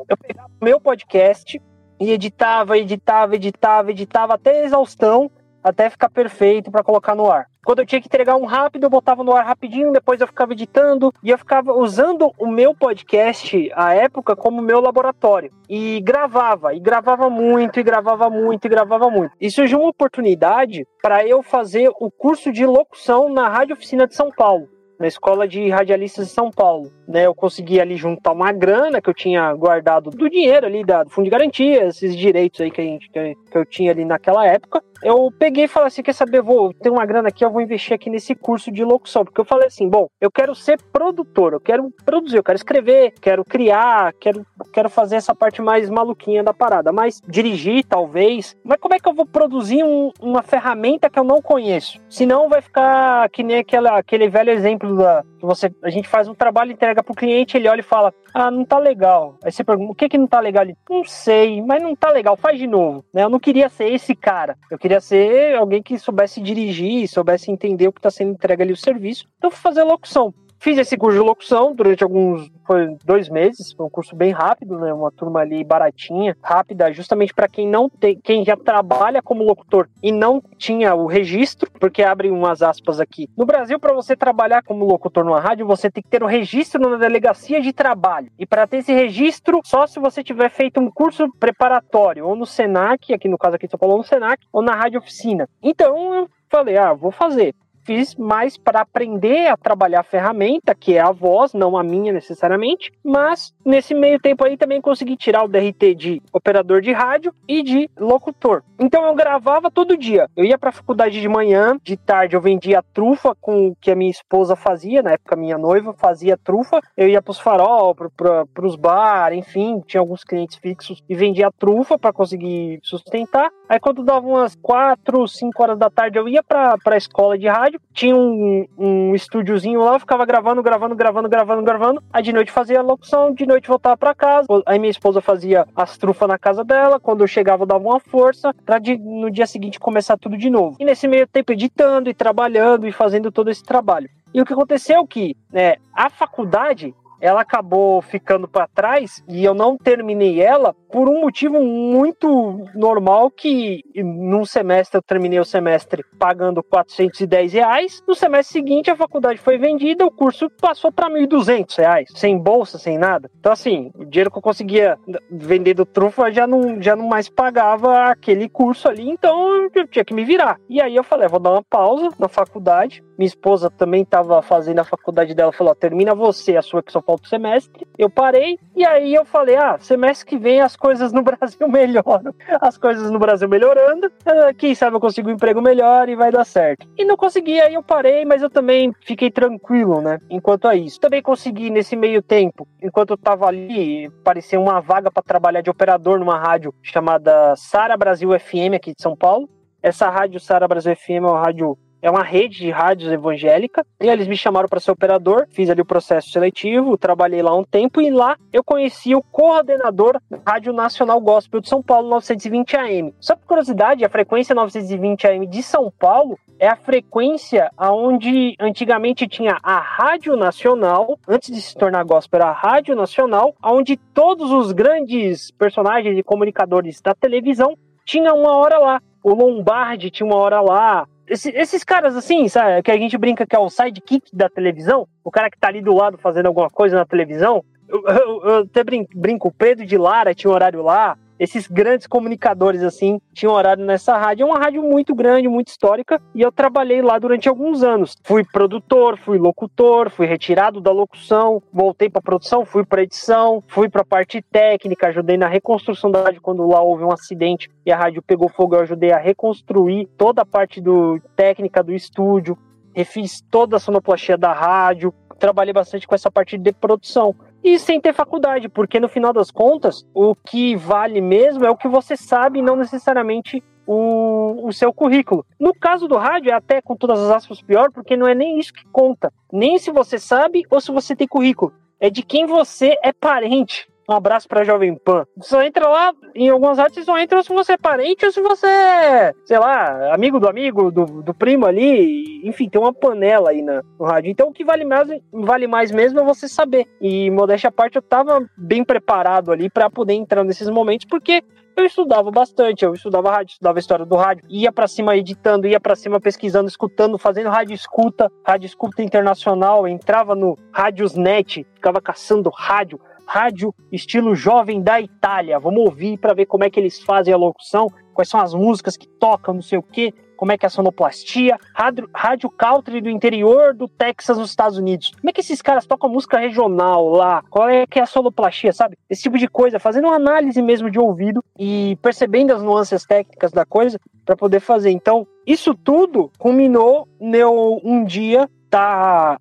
Eu pegava meu podcast e editava, editava, editava, editava até exaustão até ficar perfeito para colocar no ar. Quando eu tinha que entregar um rápido, eu botava no ar rapidinho, depois eu ficava editando e eu ficava usando o meu podcast à época como meu laboratório. E gravava, e gravava muito, e gravava muito, e gravava muito. E surgiu uma oportunidade para eu fazer o curso de locução na Rádio Oficina de São Paulo na escola de radialistas de São Paulo. Né, eu consegui ali juntar uma grana que eu tinha guardado do dinheiro ali da, do fundo de garantia, esses direitos aí que, a gente, que, eu tinha ali naquela época. Eu peguei e falei assim: quer saber, vou ter uma grana aqui, eu vou investir aqui nesse curso de locução. Porque eu falei assim: bom, eu quero ser produtor, eu quero produzir, eu quero escrever, quero criar, quero, quero fazer essa parte mais maluquinha da parada. Mas dirigir, talvez. Mas como é que eu vou produzir um, uma ferramenta que eu não conheço? Senão vai ficar que nem aquela, aquele velho exemplo da, que você, a gente faz um trabalho, entrega pro cliente, ele olha e fala: Ah, não tá legal. Aí você pergunta: O que que não tá legal? Ele, não sei, mas não tá legal, faz de novo. Né? Eu não queria ser esse cara. Eu queria ser alguém que soubesse dirigir, soubesse entender o que está sendo entregue ali o serviço. Então, fazer locução. Fiz esse curso de locução durante alguns foi dois meses, foi um curso bem rápido, né? Uma turma ali baratinha, rápida, justamente para quem não tem, quem já trabalha como locutor e não tinha o registro, porque abre umas aspas aqui. No Brasil, para você trabalhar como locutor numa rádio, você tem que ter o registro na delegacia de trabalho. E para ter esse registro, só se você tiver feito um curso preparatório, ou no Senac, aqui no caso aqui de São Paulo, no Senac, ou na rádio oficina. Então eu falei, ah, vou fazer fiz mais para aprender a trabalhar a ferramenta, que é a voz, não a minha necessariamente, mas nesse meio tempo aí também consegui tirar o DRT de operador de rádio e de locutor. Então eu gravava todo dia. Eu ia para a faculdade de manhã, de tarde eu vendia trufa com o que a minha esposa fazia, na época minha noiva fazia trufa. Eu ia para os farol, para os bar, enfim, tinha alguns clientes fixos e vendia trufa para conseguir sustentar. Aí quando dava umas 4, 5 horas da tarde eu ia para a escola de rádio tinha um, um estúdiozinho lá, eu ficava gravando, gravando, gravando, gravando, gravando. Aí de noite fazia a locução, de noite voltava para casa. Aí minha esposa fazia as trufas na casa dela. Quando eu chegava, eu dava uma força pra de, no dia seguinte começar tudo de novo. E nesse meio tempo editando e trabalhando e fazendo todo esse trabalho. E o que aconteceu é que né, a faculdade ela acabou ficando para trás e eu não terminei ela por um motivo muito normal que num semestre eu terminei o semestre pagando 410 reais, no semestre seguinte a faculdade foi vendida, o curso passou para 1.200 reais, sem bolsa, sem nada. Então assim, o dinheiro que eu conseguia vender do trufa já não, já não mais pagava aquele curso ali, então eu tinha que me virar. E aí eu falei, ah, vou dar uma pausa na faculdade, minha esposa também estava fazendo a faculdade dela, falou: termina você a sua que só falta o semestre. Eu parei e aí eu falei: ah, semestre que vem as coisas no [LAUGHS] Brasil melhoram. As coisas no Brasil melhorando, ah, quem sabe eu consigo um emprego melhor e vai dar certo. E não consegui, aí eu parei, mas eu também fiquei tranquilo, né? Enquanto a isso. Também consegui nesse meio tempo, enquanto eu tava ali, parecia uma vaga para trabalhar de operador numa rádio chamada Sara Brasil FM aqui de São Paulo. Essa rádio Sara Brasil FM é uma rádio é uma rede de rádios evangélica, e eles me chamaram para ser operador, fiz ali o processo seletivo, trabalhei lá um tempo, e lá eu conheci o coordenador da Rádio Nacional Gospel de São Paulo, 920 AM. Só por curiosidade, a frequência 920 AM de São Paulo é a frequência onde antigamente tinha a Rádio Nacional, antes de se tornar gospel, era a Rádio Nacional, onde todos os grandes personagens e comunicadores da televisão tinham uma hora lá. O Lombardi tinha uma hora lá. Esse, esses caras assim, sabe, que a gente brinca que é o sidekick da televisão, o cara que tá ali do lado fazendo alguma coisa na televisão. Eu, eu, eu até brinco, brinco, o Pedro de Lara tinha um horário lá, esses grandes comunicadores assim tinham horário nessa rádio. É uma rádio muito grande, muito histórica, e eu trabalhei lá durante alguns anos. Fui produtor, fui locutor, fui retirado da locução, voltei para produção, fui para edição, fui para parte técnica, ajudei na reconstrução da rádio quando lá houve um acidente e a rádio pegou fogo, eu ajudei a reconstruir toda a parte do técnica do estúdio, refiz toda a sonoplastia da rádio, trabalhei bastante com essa parte de produção e sem ter faculdade, porque no final das contas, o que vale mesmo é o que você sabe, não necessariamente o, o seu currículo. No caso do rádio, é até com todas as aspas pior, porque não é nem isso que conta. Nem se você sabe ou se você tem currículo. É de quem você é parente. Um abraço pra Jovem Pan. Só entra lá, em algumas artes só entra se você é parente ou se você é, sei lá, amigo do amigo, do, do primo ali. Enfim, tem uma panela aí na, no rádio. Então o que vale mais, vale mais mesmo é você saber. E modéstia à parte, eu tava bem preparado ali para poder entrar nesses momentos, porque eu estudava bastante, eu estudava rádio, estudava história do rádio, ia para cima editando, ia para cima pesquisando, escutando, fazendo rádio escuta, rádio escuta internacional, entrava no Rádiosnet, ficava caçando rádio, rádio estilo jovem da Itália. Vamos ouvir para ver como é que eles fazem a locução, quais são as músicas que tocam, não sei o quê, como é que é a sonoplastia, rádio, rádio country do interior do Texas, nos Estados Unidos. Como é que esses caras tocam música regional lá? Qual é que é a sonoplastia, sabe? Esse tipo de coisa, fazendo uma análise mesmo de ouvido e percebendo as nuances técnicas da coisa para poder fazer. Então, isso tudo culminou meu um dia tá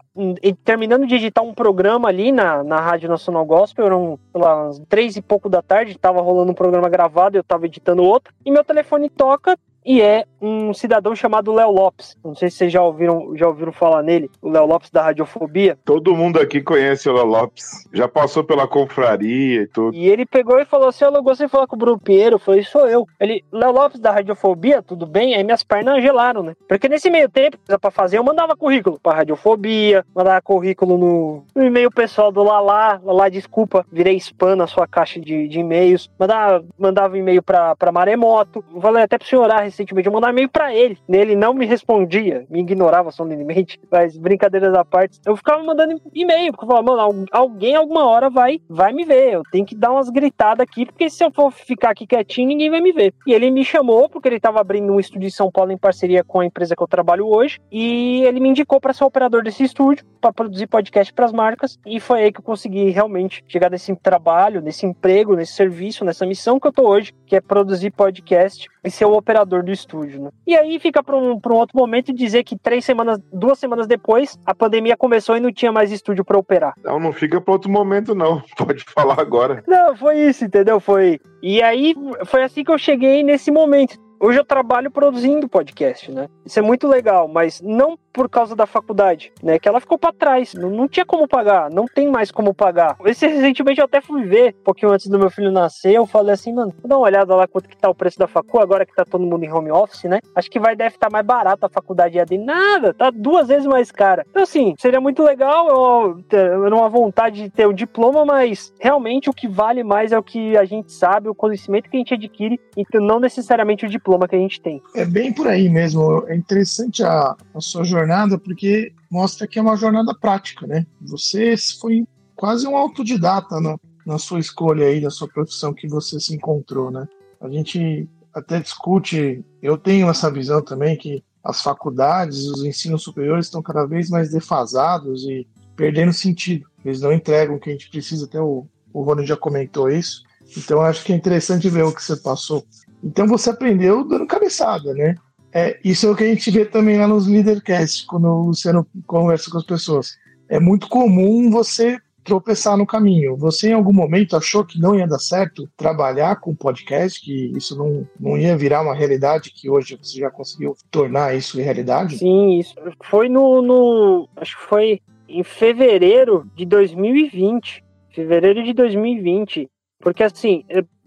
terminando de editar um programa ali na, na Rádio Nacional Gospel, eram lá, umas três e pouco da tarde, tava rolando um programa gravado, eu tava editando outro, e meu telefone toca, e é um cidadão chamado Léo Lopes. Não sei se vocês já ouviram, já ouviram falar nele, o Léo Lopes da Radiofobia. Todo mundo aqui conhece o Léo Lopes. Já passou pela confraria e tudo. E ele pegou e falou assim: Eu gostei de falar com o Bruno Pinheiro. Eu falei: Sou eu. Ele, Léo Lopes da Radiofobia, tudo bem? Aí minhas pernas gelaram, né? Porque nesse meio tempo, pra fazer, eu mandava currículo pra Radiofobia, mandava currículo no, no e-mail pessoal do Lala. Lala, desculpa, virei spam na sua caixa de, de e-mails. Mandava, mandava e-mail pra, pra Maremoto. Falei até pro senhor orar recentemente, eu mandava e-mail pra ele. Ele não me respondia, me ignorava solenemente, [LAUGHS] mas brincadeiras à parte. Eu ficava mandando e-mail, porque eu falava, mano, alguém alguma hora vai, vai me ver. Eu tenho que dar umas gritadas aqui, porque se eu for ficar aqui quietinho, ninguém vai me ver. E ele me chamou, porque ele tava abrindo um estúdio em São Paulo em parceria com a empresa que eu trabalho hoje, e ele me indicou para ser operador desse estúdio, para produzir podcast para as marcas, e foi aí que eu consegui realmente chegar nesse trabalho, nesse emprego, nesse serviço, nessa missão que eu tô hoje, que é produzir podcast e ser o operador do estúdio. Né? E aí fica para um, um outro momento dizer que três semanas, duas semanas depois, a pandemia começou e não tinha mais estúdio para operar. Não, não fica para outro momento, não. [LAUGHS] Pode falar agora. Não, foi isso, entendeu? Foi. E aí foi assim que eu cheguei nesse momento. Hoje eu trabalho produzindo podcast, né? Isso é muito legal, mas não por causa da faculdade, né? Que ela ficou para trás, não, não, tinha como pagar, não tem mais como pagar. Esse recentemente eu até fui ver, um pouquinho antes do meu filho nascer, eu falei assim, mano, dar uma olhada lá quanto que tá o preço da facu, agora que tá todo mundo em home office, né? Acho que vai deve estar tá mais barato a faculdade de nada, tá duas vezes mais cara. Então assim, seria muito legal, eu, eu uma vontade de ter o um diploma, mas realmente o que vale mais é o que a gente sabe, o conhecimento que a gente adquire, então não necessariamente o diploma que a gente tem. É bem por aí mesmo. É interessante a, a sua jornada jornada porque mostra que é uma jornada prática, né? Você foi quase um autodidata na, na sua escolha aí, da sua profissão que você se encontrou, né? A gente até discute, eu tenho essa visão também que as faculdades, os ensinos superiores estão cada vez mais defasados e perdendo sentido. Eles não entregam o que a gente precisa, até o, o Rony já comentou isso. Então acho que é interessante ver o que você passou. Então você aprendeu dando cabeçada, né? É, isso é o que a gente vê também lá nos Leadercast, quando o Luciano conversa com as pessoas. É muito comum você tropeçar no caminho. Você em algum momento achou que não ia dar certo trabalhar com podcast, que isso não, não ia virar uma realidade que hoje você já conseguiu tornar isso realidade? Sim, isso foi no, no acho que foi em fevereiro de 2020. Fevereiro de 2020. Porque assim,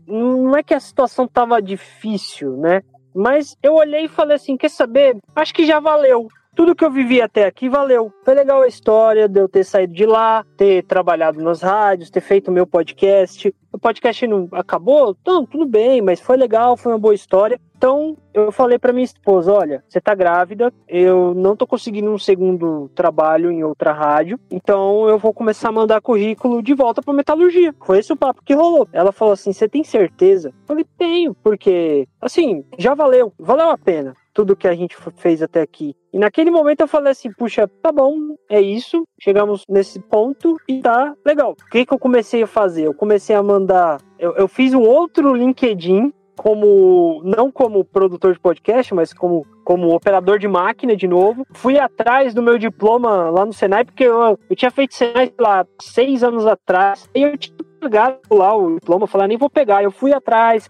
não é que a situação tava difícil, né? Mas eu olhei e falei assim: quer saber? Acho que já valeu tudo que eu vivi até aqui valeu. Foi legal a história de eu ter saído de lá, ter trabalhado nas rádios, ter feito o meu podcast. O podcast não acabou? Não, tudo bem, mas foi legal, foi uma boa história. Então, eu falei para minha esposa: olha, você tá grávida, eu não tô conseguindo um segundo trabalho em outra rádio, então eu vou começar a mandar currículo de volta pra metalurgia. Foi esse o papo que rolou. Ela falou assim: você tem certeza? Eu falei: tenho, porque, assim, já valeu, valeu a pena tudo que a gente fez até aqui. E naquele momento eu falei assim, puxa, tá bom, é isso, chegamos nesse ponto e tá legal. O que, que eu comecei a fazer? Eu comecei a mandar. Eu, eu fiz um outro LinkedIn como não como produtor de podcast, mas como, como operador de máquina de novo. Fui atrás do meu diploma lá no Senai, porque eu, eu tinha feito Senai lá seis anos atrás, e eu tinha pegar lá o diploma, falar, nem vou pegar. Eu fui atrás,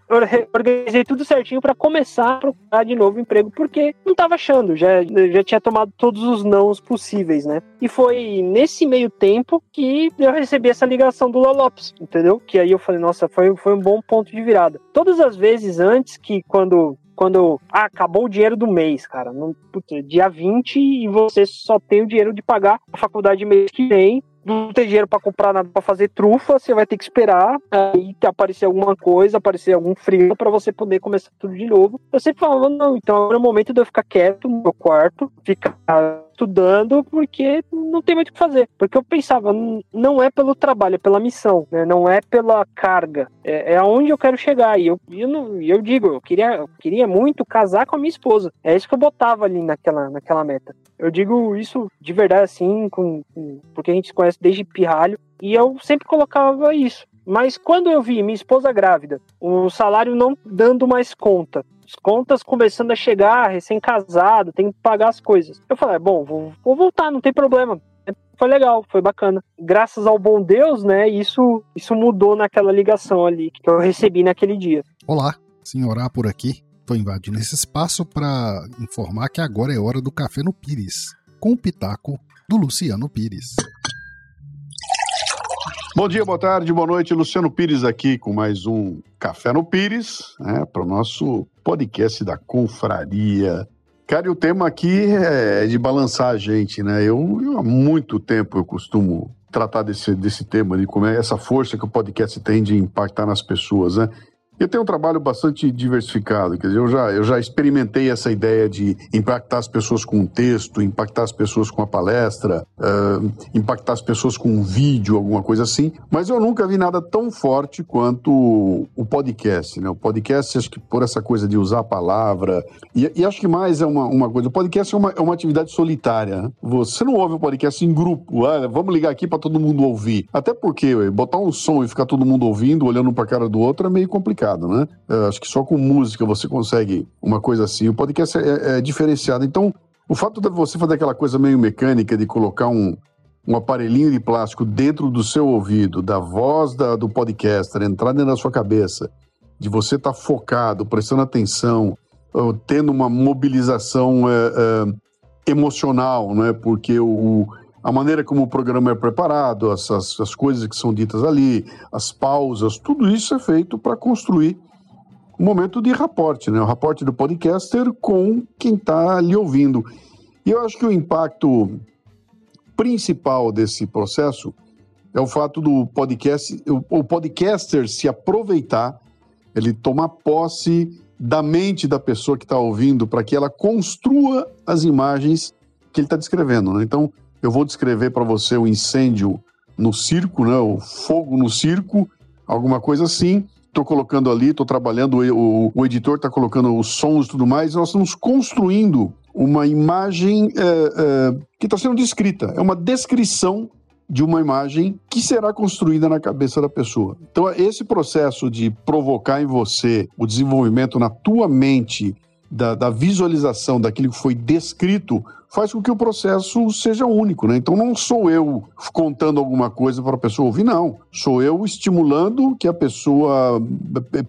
organizei tudo certinho para começar a procurar de novo emprego, porque não tava achando, já, já tinha tomado todos os nãos possíveis, né? E foi nesse meio tempo que eu recebi essa ligação do Lopes, entendeu? Que aí eu falei, nossa, foi, foi um bom ponto de virada. Todas as vezes antes que quando quando ah, acabou o dinheiro do mês, cara, putz, dia 20 e você só tem o dinheiro de pagar a faculdade mês que vem, não tem dinheiro para comprar nada para fazer trufa, você vai ter que esperar aí aparecer alguma coisa, aparecer algum frio para você poder começar tudo de novo. Eu sempre falava, não, então agora é o momento de eu ficar quieto no meu quarto, ficar estudando porque não tem muito o que fazer. Porque eu pensava, não é pelo trabalho, é pela missão, né? não é pela carga, é, é aonde eu quero chegar. E eu, eu, não, eu digo, eu queria, eu queria muito casar com a minha esposa. É isso que eu botava ali naquela, naquela meta. Eu digo isso de verdade assim, com, com, porque a gente se conhece desde pirralho, e eu sempre colocava isso. Mas quando eu vi minha esposa grávida, o salário não dando mais conta, as contas começando a chegar, recém-casado, tem que pagar as coisas. Eu falei, bom, vou, vou voltar, não tem problema foi legal, foi bacana. Graças ao bom Deus, né, isso, isso mudou naquela ligação ali que eu recebi naquele dia. Olá, senhorá por aqui. Estou invadindo esse espaço para informar que agora é hora do Café no Pires, com o pitaco do Luciano Pires. Bom dia, boa tarde, boa noite. Luciano Pires aqui com mais um Café no Pires, né, para o nosso podcast da Confraria. Cara, e o tema aqui é de balançar a gente, né? Eu, eu há muito tempo eu costumo tratar desse, desse tema de como é essa força que o podcast tem de impactar nas pessoas, né? Eu tenho um trabalho bastante diversificado, quer dizer, eu já, eu já experimentei essa ideia de impactar as pessoas com um texto, impactar as pessoas com a palestra, uh, impactar as pessoas com um vídeo, alguma coisa assim, mas eu nunca vi nada tão forte quanto o podcast, né? O podcast, acho que por essa coisa de usar a palavra, e, e acho que mais é uma, uma coisa, o podcast é uma, é uma atividade solitária, né? Você não ouve o podcast em grupo, ah, vamos ligar aqui para todo mundo ouvir, até porque botar um som e ficar todo mundo ouvindo, olhando para a cara do outro é meio complicado né? Acho que só com música você consegue uma coisa assim. O podcast é, é diferenciado. Então, o fato de você fazer aquela coisa meio mecânica de colocar um, um aparelhinho de plástico dentro do seu ouvido, da voz da, do podcaster entrar dentro da sua cabeça, de você estar tá focado, prestando atenção, tendo uma mobilização é, é, emocional, né? Porque o, a maneira como o programa é preparado, as, as, as coisas que são ditas ali, as pausas, tudo isso é feito para construir um momento de raporte, né? o raporte do podcaster com quem está ali ouvindo. E eu acho que o impacto principal desse processo é o fato do podcast, o podcaster se aproveitar, ele tomar posse da mente da pessoa que está ouvindo para que ela construa as imagens que ele está descrevendo. Né? Então, eu vou descrever para você o incêndio no circo, né? O fogo no circo, alguma coisa assim. Estou colocando ali, estou trabalhando, o, o editor está colocando os sons e tudo mais. Nós estamos construindo uma imagem é, é, que está sendo descrita. É uma descrição de uma imagem que será construída na cabeça da pessoa. Então, esse processo de provocar em você o desenvolvimento na tua mente da, da visualização daquilo que foi descrito faz com que o processo seja único, né? Então não sou eu contando alguma coisa para a pessoa ouvir, não. Sou eu estimulando que a pessoa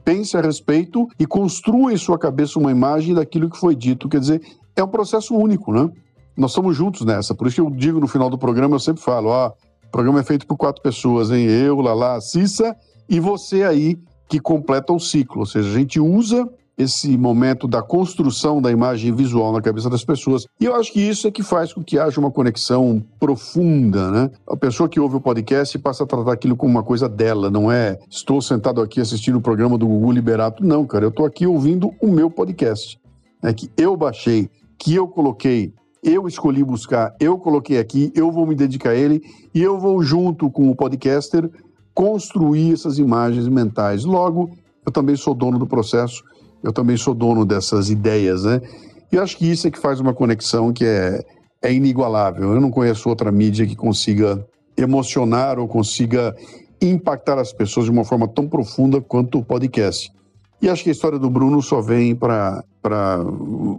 pense a respeito e construa em sua cabeça uma imagem daquilo que foi dito. Quer dizer, é um processo único, né? Nós estamos juntos nessa. Por isso que eu digo no final do programa, eu sempre falo, ó, o programa é feito por quatro pessoas, hein? Eu, Lala, Cissa e você aí que completa o ciclo. Ou seja, a gente usa esse momento da construção da imagem visual na cabeça das pessoas. E eu acho que isso é que faz com que haja uma conexão profunda, né? A pessoa que ouve o podcast passa a tratar aquilo como uma coisa dela, não é estou sentado aqui assistindo o programa do Gugu Liberato. Não, cara, eu estou aqui ouvindo o meu podcast, né, que eu baixei, que eu coloquei, eu escolhi buscar, eu coloquei aqui, eu vou me dedicar a ele e eu vou junto com o podcaster construir essas imagens mentais. Logo, eu também sou dono do processo eu também sou dono dessas ideias, né? E acho que isso é que faz uma conexão que é, é inigualável. Eu não conheço outra mídia que consiga emocionar ou consiga impactar as pessoas de uma forma tão profunda quanto o podcast. E acho que a história do Bruno só vem para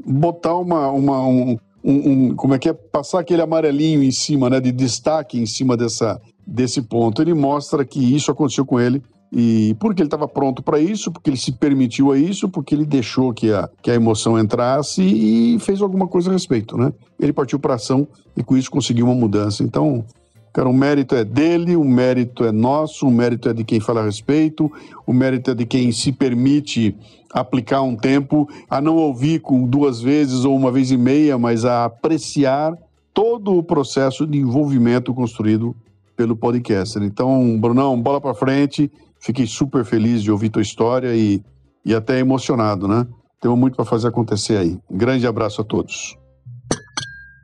botar uma, uma um, um, um, como é que é passar aquele amarelinho em cima, né, de destaque em cima dessa desse ponto. Ele mostra que isso aconteceu com ele e porque ele estava pronto para isso, porque ele se permitiu a isso, porque ele deixou que a, que a emoção entrasse e fez alguma coisa a respeito, né? Ele partiu para ação e com isso conseguiu uma mudança. Então, cara, o mérito é dele, o mérito é nosso, o mérito é de quem fala a respeito, o mérito é de quem se permite aplicar um tempo, a não ouvir com duas vezes ou uma vez e meia, mas a apreciar todo o processo de envolvimento construído pelo podcaster. Então, Brunão, bola para frente Fiquei super feliz de ouvir tua história e, e até emocionado, né? Temos muito para fazer acontecer aí. Grande abraço a todos.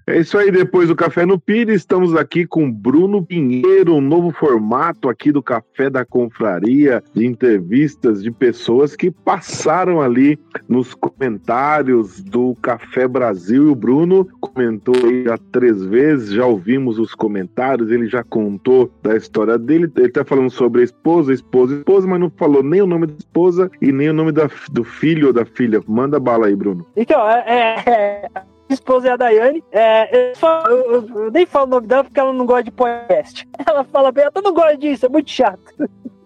É isso aí, depois do Café no Pires, estamos aqui com Bruno Pinheiro, um novo formato aqui do Café da Confraria, de entrevistas de pessoas que passaram ali nos comentários do Café Brasil. E o Bruno comentou aí já três vezes, já ouvimos os comentários, ele já contou da história dele. Ele está falando sobre a esposa, esposa, esposa, mas não falou nem o nome da esposa e nem o nome da, do filho ou da filha. Manda bala aí, Bruno. Então, é, é esposa é a Daiane. É, eu, falo, eu, eu, nem falo o nome dela porque ela não gosta de podcast. [LAUGHS] Ela fala bem, eu não gosto disso, é muito chato. [LAUGHS]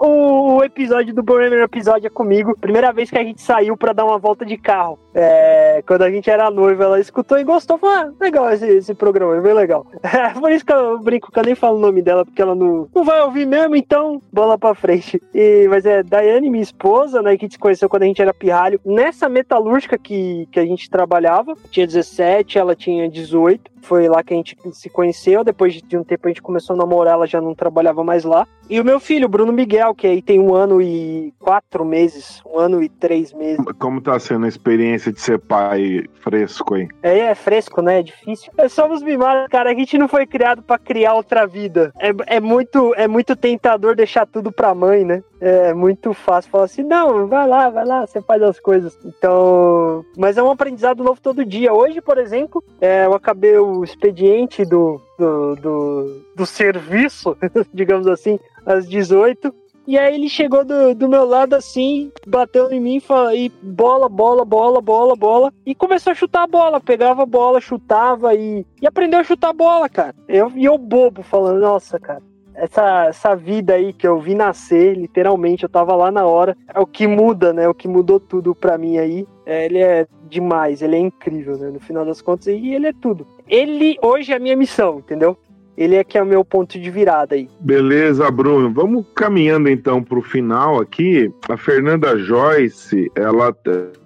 O, episódio do primeiro episódio é comigo. Primeira vez que a gente saiu para dar uma volta de carro. É, quando a gente era noiva, ela escutou e gostou. Falou: ah, legal esse, esse programa, é bem legal. [LAUGHS] É, por isso que eu brinco que eu nem falo o nome dela, porque ela não, não vai ouvir mesmo, então bola pra frente. E, mas é Daiane, minha esposa, né, que se conheceu quando a gente era pirralho, nessa metalúrgica que, que a gente trabalhava. Tinha 17, ela tinha 18. Foi lá que a gente se conheceu. Depois de um tempo a gente começou a namorar, ela já não trabalhava mais lá. E o meu filho, Bruno Miguel, que aí tem um ano e quatro meses, um ano e três meses. Como tá sendo a experiência de ser pai fresco, hein? É, é fresco, né? É difícil. É, somos mimados, cara. A gente não foi criado para criar outra vida. É, é, muito, é muito tentador deixar tudo pra mãe, né? É muito fácil falar assim, não, vai lá, vai lá, você faz as coisas. Então, mas é um aprendizado novo todo dia. Hoje, por exemplo, é, eu acabei o expediente do, do, do, do serviço, [LAUGHS] digamos assim, às 18. E aí ele chegou do, do meu lado assim, bateu em mim fala, e bola, bola, bola, bola, bola. E começou a chutar a bola. Pegava a bola, chutava e, e aprendeu a chutar a bola, cara. Eu, e eu bobo falando, nossa, cara. Essa, essa vida aí que eu vi nascer, literalmente, eu tava lá na hora. É o que muda, né? O que mudou tudo pra mim aí. É, ele é demais, ele é incrível, né? No final das contas, e ele é tudo. Ele hoje é a minha missão, entendeu? Ele é que é o meu ponto de virada aí. Beleza, Bruno. Vamos caminhando então para o final aqui. A Fernanda Joyce, ela,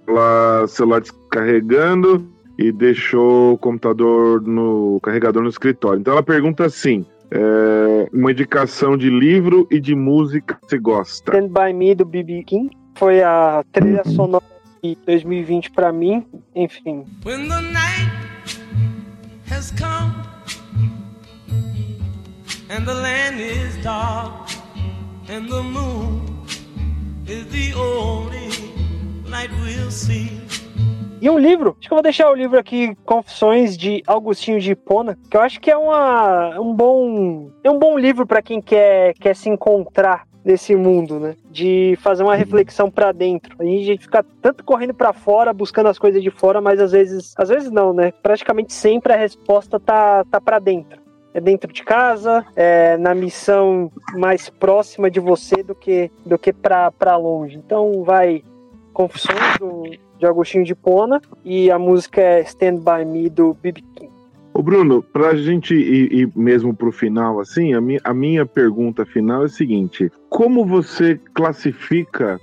ela celular descarregando e deixou o computador no carregador no escritório. Então ela pergunta assim: é, uma indicação de livro e de música que você gosta? Stand by Me do BB King foi a trilha sonora de 2020 para mim. Enfim. When the night has come and the land is dark, and the moon is the only light we'll see. E um livro, acho que eu vou deixar o livro aqui, Confissões de Augustinho de Hipona, que eu acho que é uma, um bom é um bom livro para quem quer, quer se encontrar nesse mundo, né? De fazer uma reflexão para dentro. A gente fica tanto correndo para fora, buscando as coisas de fora, mas às vezes, às vezes não, né? Praticamente sempre a resposta tá, tá para dentro. É dentro de casa, é na missão mais próxima de você do que do que para longe. Então vai Confissões do, de Agostinho de Pona e a música é Stand By Me do B.B. King. Ô Bruno, para a gente ir, ir mesmo para o final, assim, a minha, a minha pergunta final é a seguinte: como você classifica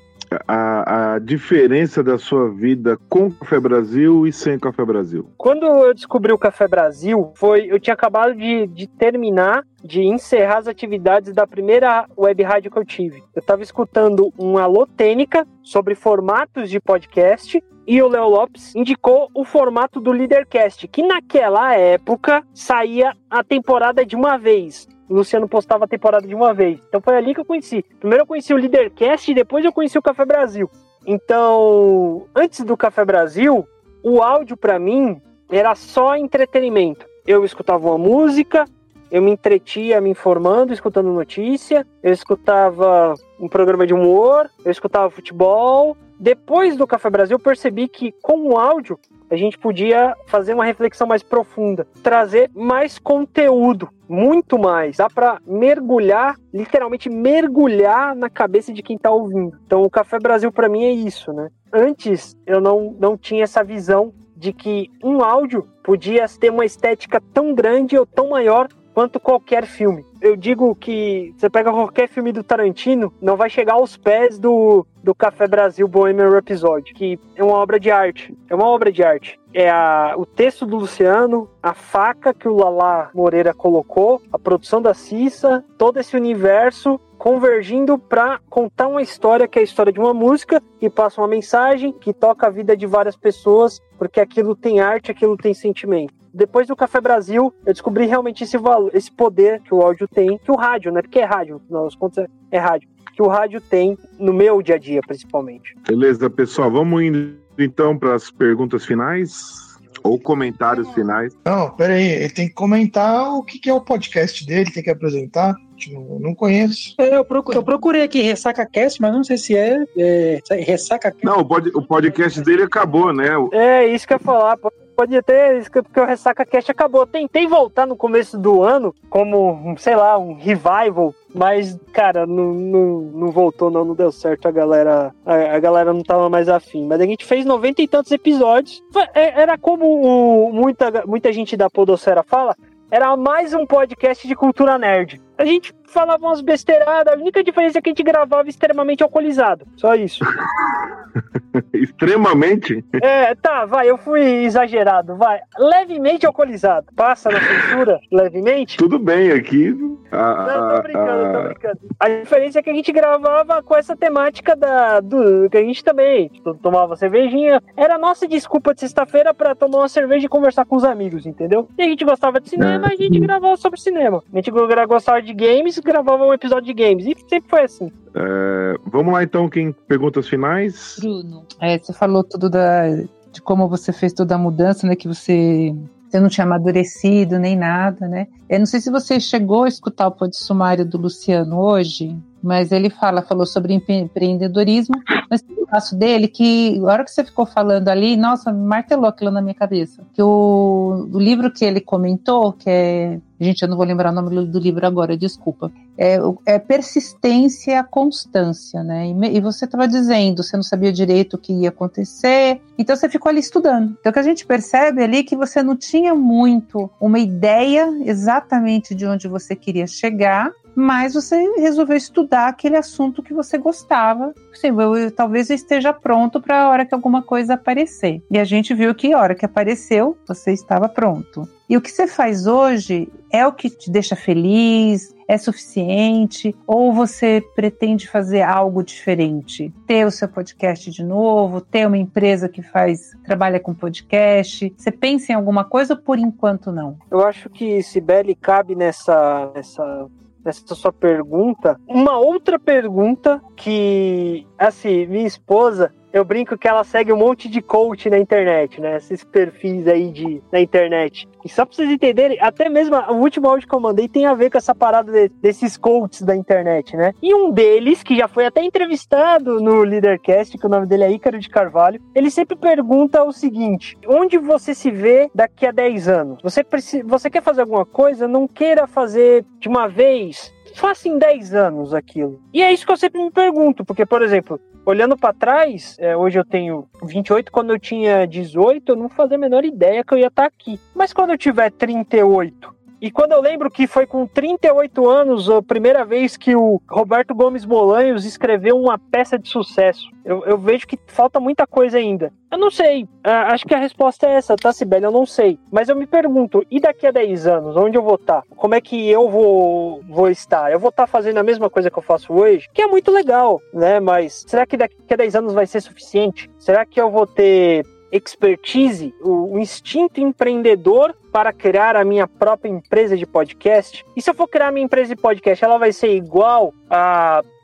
a, a, diferença da sua vida com Café Brasil e sem Café Brasil? Quando eu descobri o Café Brasil, foi eu tinha acabado de, de terminar de encerrar as atividades da primeira web rádio que eu tive. Eu estava escutando um Alô Tênica sobre formatos de podcast e o Léo Lopes indicou o formato do Leadercast, que naquela época saía a temporada de uma vez. O Luciano postava a temporada de uma vez. Então foi ali que eu conheci. Primeiro eu conheci o Leadercast e depois eu conheci o Café Brasil. Então, antes do Café Brasil, o áudio para mim era só entretenimento. Eu escutava uma música, eu me entretia me informando, escutando notícia, eu escutava um programa de humor, eu escutava futebol. Depois do Café Brasil, eu percebi que com o áudio a gente podia fazer uma reflexão mais profunda, trazer mais conteúdo, muito mais. Dá para mergulhar, literalmente mergulhar na cabeça de quem está ouvindo. Então, o Café Brasil para mim é isso, né? Antes eu não, não tinha essa visão de que um áudio podia ter uma estética tão grande ou tão maior quanto qualquer filme. Eu digo que você pega qualquer filme do Tarantino, não vai chegar aos pés do, do Café Brasil Bohemian Rhapsody, que é uma obra de arte. É uma obra de arte. É a, o texto do Luciano, a faca que o Lala Moreira colocou, a produção da Cissa, todo esse universo convergindo para contar uma história que é a história de uma música que passa uma mensagem que toca a vida de várias pessoas, porque aquilo tem arte, aquilo tem sentimento depois do Café Brasil, eu descobri realmente esse valor, esse poder que o áudio tem, que o rádio, né? Porque é rádio, afinal das contas é rádio, que o rádio tem no meu dia a dia, principalmente. Beleza, pessoal, vamos indo então para as perguntas finais. Ou comentários finais. Não, peraí, ele tem que comentar o que, é o podcast dele, tem que apresentar. Não, não conheço. É, eu, procurei, eu procurei aqui Ressaca Cast, mas não sei se é, é Ressaca Cast. Não, o, pod, o podcast dele acabou, né? É, isso que eu ia falar. Pode ter, porque o Ressaca Cast acabou. Tentei voltar no começo do ano, como, sei lá, um revival, mas, cara, não, não, não voltou, não, não deu certo. A galera, a, a, galera não tava mais afim. Mas a gente fez noventa e tantos episódios. É, era como o, muita, muita gente da Podosfera fala, era mais um podcast de cultura nerd. A gente falava umas besteiradas, a única diferença é que a gente gravava extremamente alcoolizado. Só isso. [LAUGHS] [LAUGHS] extremamente? É, tá, vai, eu fui exagerado, vai. Levemente alcoolizado. Passa na censura, [LAUGHS] levemente? Tudo bem aqui. Ah, Não, tô brincando, tô brincando. A diferença é que a gente gravava com essa temática da, do que a gente também tipo, tomava cervejinha. Era a nossa desculpa de sexta-feira para tomar uma cerveja e conversar com os amigos, entendeu? E a gente gostava de cinema, a gente gravava sobre cinema. A gente gostava de games, gravava um episódio de games. E sempre foi assim. É, vamos lá então, quem perguntas finais? Bruno, é, você falou tudo da, de como você fez toda a mudança, né? Que você, você não tinha amadurecido nem nada, né? Eu não sei se você chegou a escutar o pod sumário do Luciano hoje, mas ele fala, falou sobre empreendedorismo, mas um passo dele que, a hora que você ficou falando ali, nossa, martelou aquilo na minha cabeça. Que o, o livro que ele comentou, que é Gente, eu não vou lembrar o nome do livro agora, desculpa. É, é persistência, constância, né? E, e você estava dizendo, você não sabia direito o que ia acontecer, então você ficou ali estudando. Então o que a gente percebe ali é que você não tinha muito uma ideia exatamente de onde você queria chegar, mas você resolveu estudar aquele assunto que você gostava. Assim, eu, eu, talvez eu esteja pronto para a hora que alguma coisa aparecer. E a gente viu que a hora que apareceu, você estava pronto. E o que você faz hoje é o que te deixa feliz, é suficiente ou você pretende fazer algo diferente? Ter o seu podcast de novo, ter uma empresa que faz trabalha com podcast? Você pensa em alguma coisa ou por enquanto não? Eu acho que Sibeli cabe nessa nessa nessa sua pergunta, uma outra pergunta que, assim, minha esposa, eu brinco que ela segue um monte de coach na internet, né? Esses perfis aí de, na internet. E só pra vocês entenderem, até mesmo o último áudio que eu mandei tem a ver com essa parada de, desses coaches da internet, né? E um deles, que já foi até entrevistado no Leadercast, que o nome dele é Ícaro de Carvalho, ele sempre pergunta o seguinte: onde você se vê daqui a 10 anos? Você, você quer fazer alguma coisa? Não queira fazer de uma vez faça em 10 anos aquilo. E é isso que eu sempre me pergunto, porque, por exemplo, olhando para trás, é, hoje eu tenho 28, quando eu tinha 18, eu não fazia a menor ideia que eu ia estar tá aqui. Mas quando eu tiver 38, e quando eu lembro que foi com 38 anos a primeira vez que o Roberto Gomes Bolanhos escreveu uma peça de sucesso, eu, eu vejo que falta muita coisa ainda. Eu não sei. Uh, acho que a resposta é essa, tá, Sibeli? Eu não sei. Mas eu me pergunto, e daqui a 10 anos, onde eu vou estar? Tá? Como é que eu vou, vou estar? Eu vou estar tá fazendo a mesma coisa que eu faço hoje? Que é muito legal, né? Mas será que daqui a 10 anos vai ser suficiente? Será que eu vou ter expertise, o, instinto empreendedor para criar a minha própria empresa de podcast? E se eu for criar a minha empresa de podcast, ela vai ser igual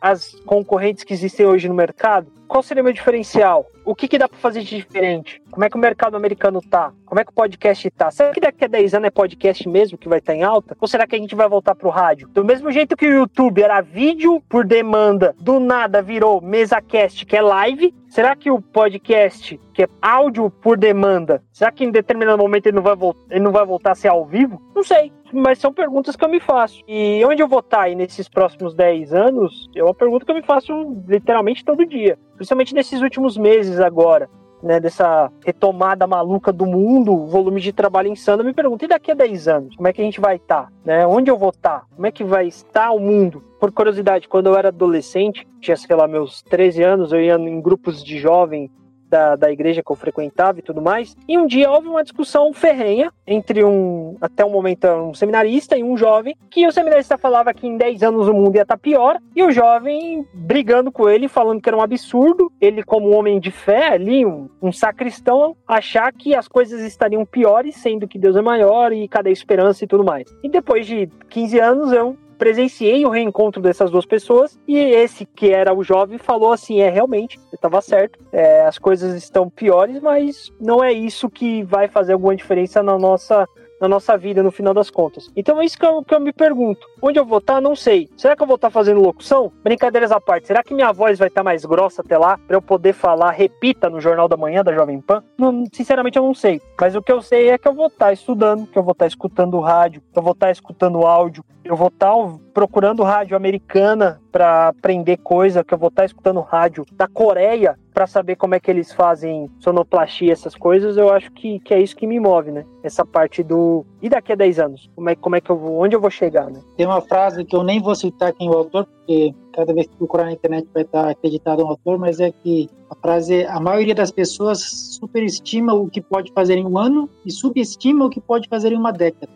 às concorrentes que existem hoje no mercado? Qual seria o meu diferencial? O que, que dá para fazer de diferente? Como é que o mercado americano tá? Como é que o podcast tá? Será que daqui a 10 anos é podcast mesmo que vai estar tá em alta? Ou será que a gente vai voltar pro rádio? Do mesmo jeito que o YouTube era vídeo por demanda, do nada virou mesa cast, que é live, será que o podcast, que é áudio por demanda, será que em determinado momento ele não vai, ele não vai voltar a ser ao vivo? Não sei mas são perguntas que eu me faço. E onde eu vou estar aí nesses próximos 10 anos, é uma pergunta que eu me faço literalmente todo dia. Principalmente nesses últimos meses agora. Né, dessa retomada maluca do mundo, volume de trabalho insano, eu me pergunto, e daqui a 10 anos, como é que a gente vai estar? Né? Onde eu vou estar? Como é que vai estar o mundo? Por curiosidade, quando eu era adolescente, tinha, sei lá, meus 13 anos, eu ia em grupos de jovem da, da igreja que eu frequentava e tudo mais. E um dia houve uma discussão ferrenha entre um, até um momento, um seminarista e um jovem, que o seminarista falava que em 10 anos o mundo ia estar tá pior, e o jovem brigando com ele, falando que era um absurdo, ele, como um homem de fé ali, um, um sacristão, achar que as coisas estariam piores, sendo que Deus é maior e cadê a esperança e tudo mais. E depois de 15 anos eu presenciei o reencontro dessas duas pessoas e esse que era o jovem falou assim: é realmente, estava certo, é, as coisas estão piores, mas não é isso que vai fazer alguma diferença na nossa na nossa vida no final das contas. Então é isso que eu, que eu me pergunto. Onde eu vou estar, tá? não sei. Será que eu vou estar tá fazendo locução? Brincadeiras à parte, será que minha voz vai estar tá mais grossa até lá para eu poder falar, repita no Jornal da Manhã da Jovem Pan? Não, sinceramente eu não sei. Mas o que eu sei é que eu vou estar estudando, que eu vou estar escutando rádio, que eu vou estar escutando áudio, eu vou estar procurando rádio americana para aprender coisa, que eu vou estar escutando rádio da Coreia para saber como é que eles fazem sonoplastia, essas coisas, eu acho que, que é isso que me move, né? Essa parte do. E daqui a 10 anos? Como é, como é que eu vou. Onde eu vou chegar, né? Tem uma frase que eu nem vou citar quem é o autor, porque cada vez que procurar na internet vai estar acreditado um autor, mas é que a frase é: a maioria das pessoas superestima o que pode fazer em um ano e subestima o que pode fazer em uma década.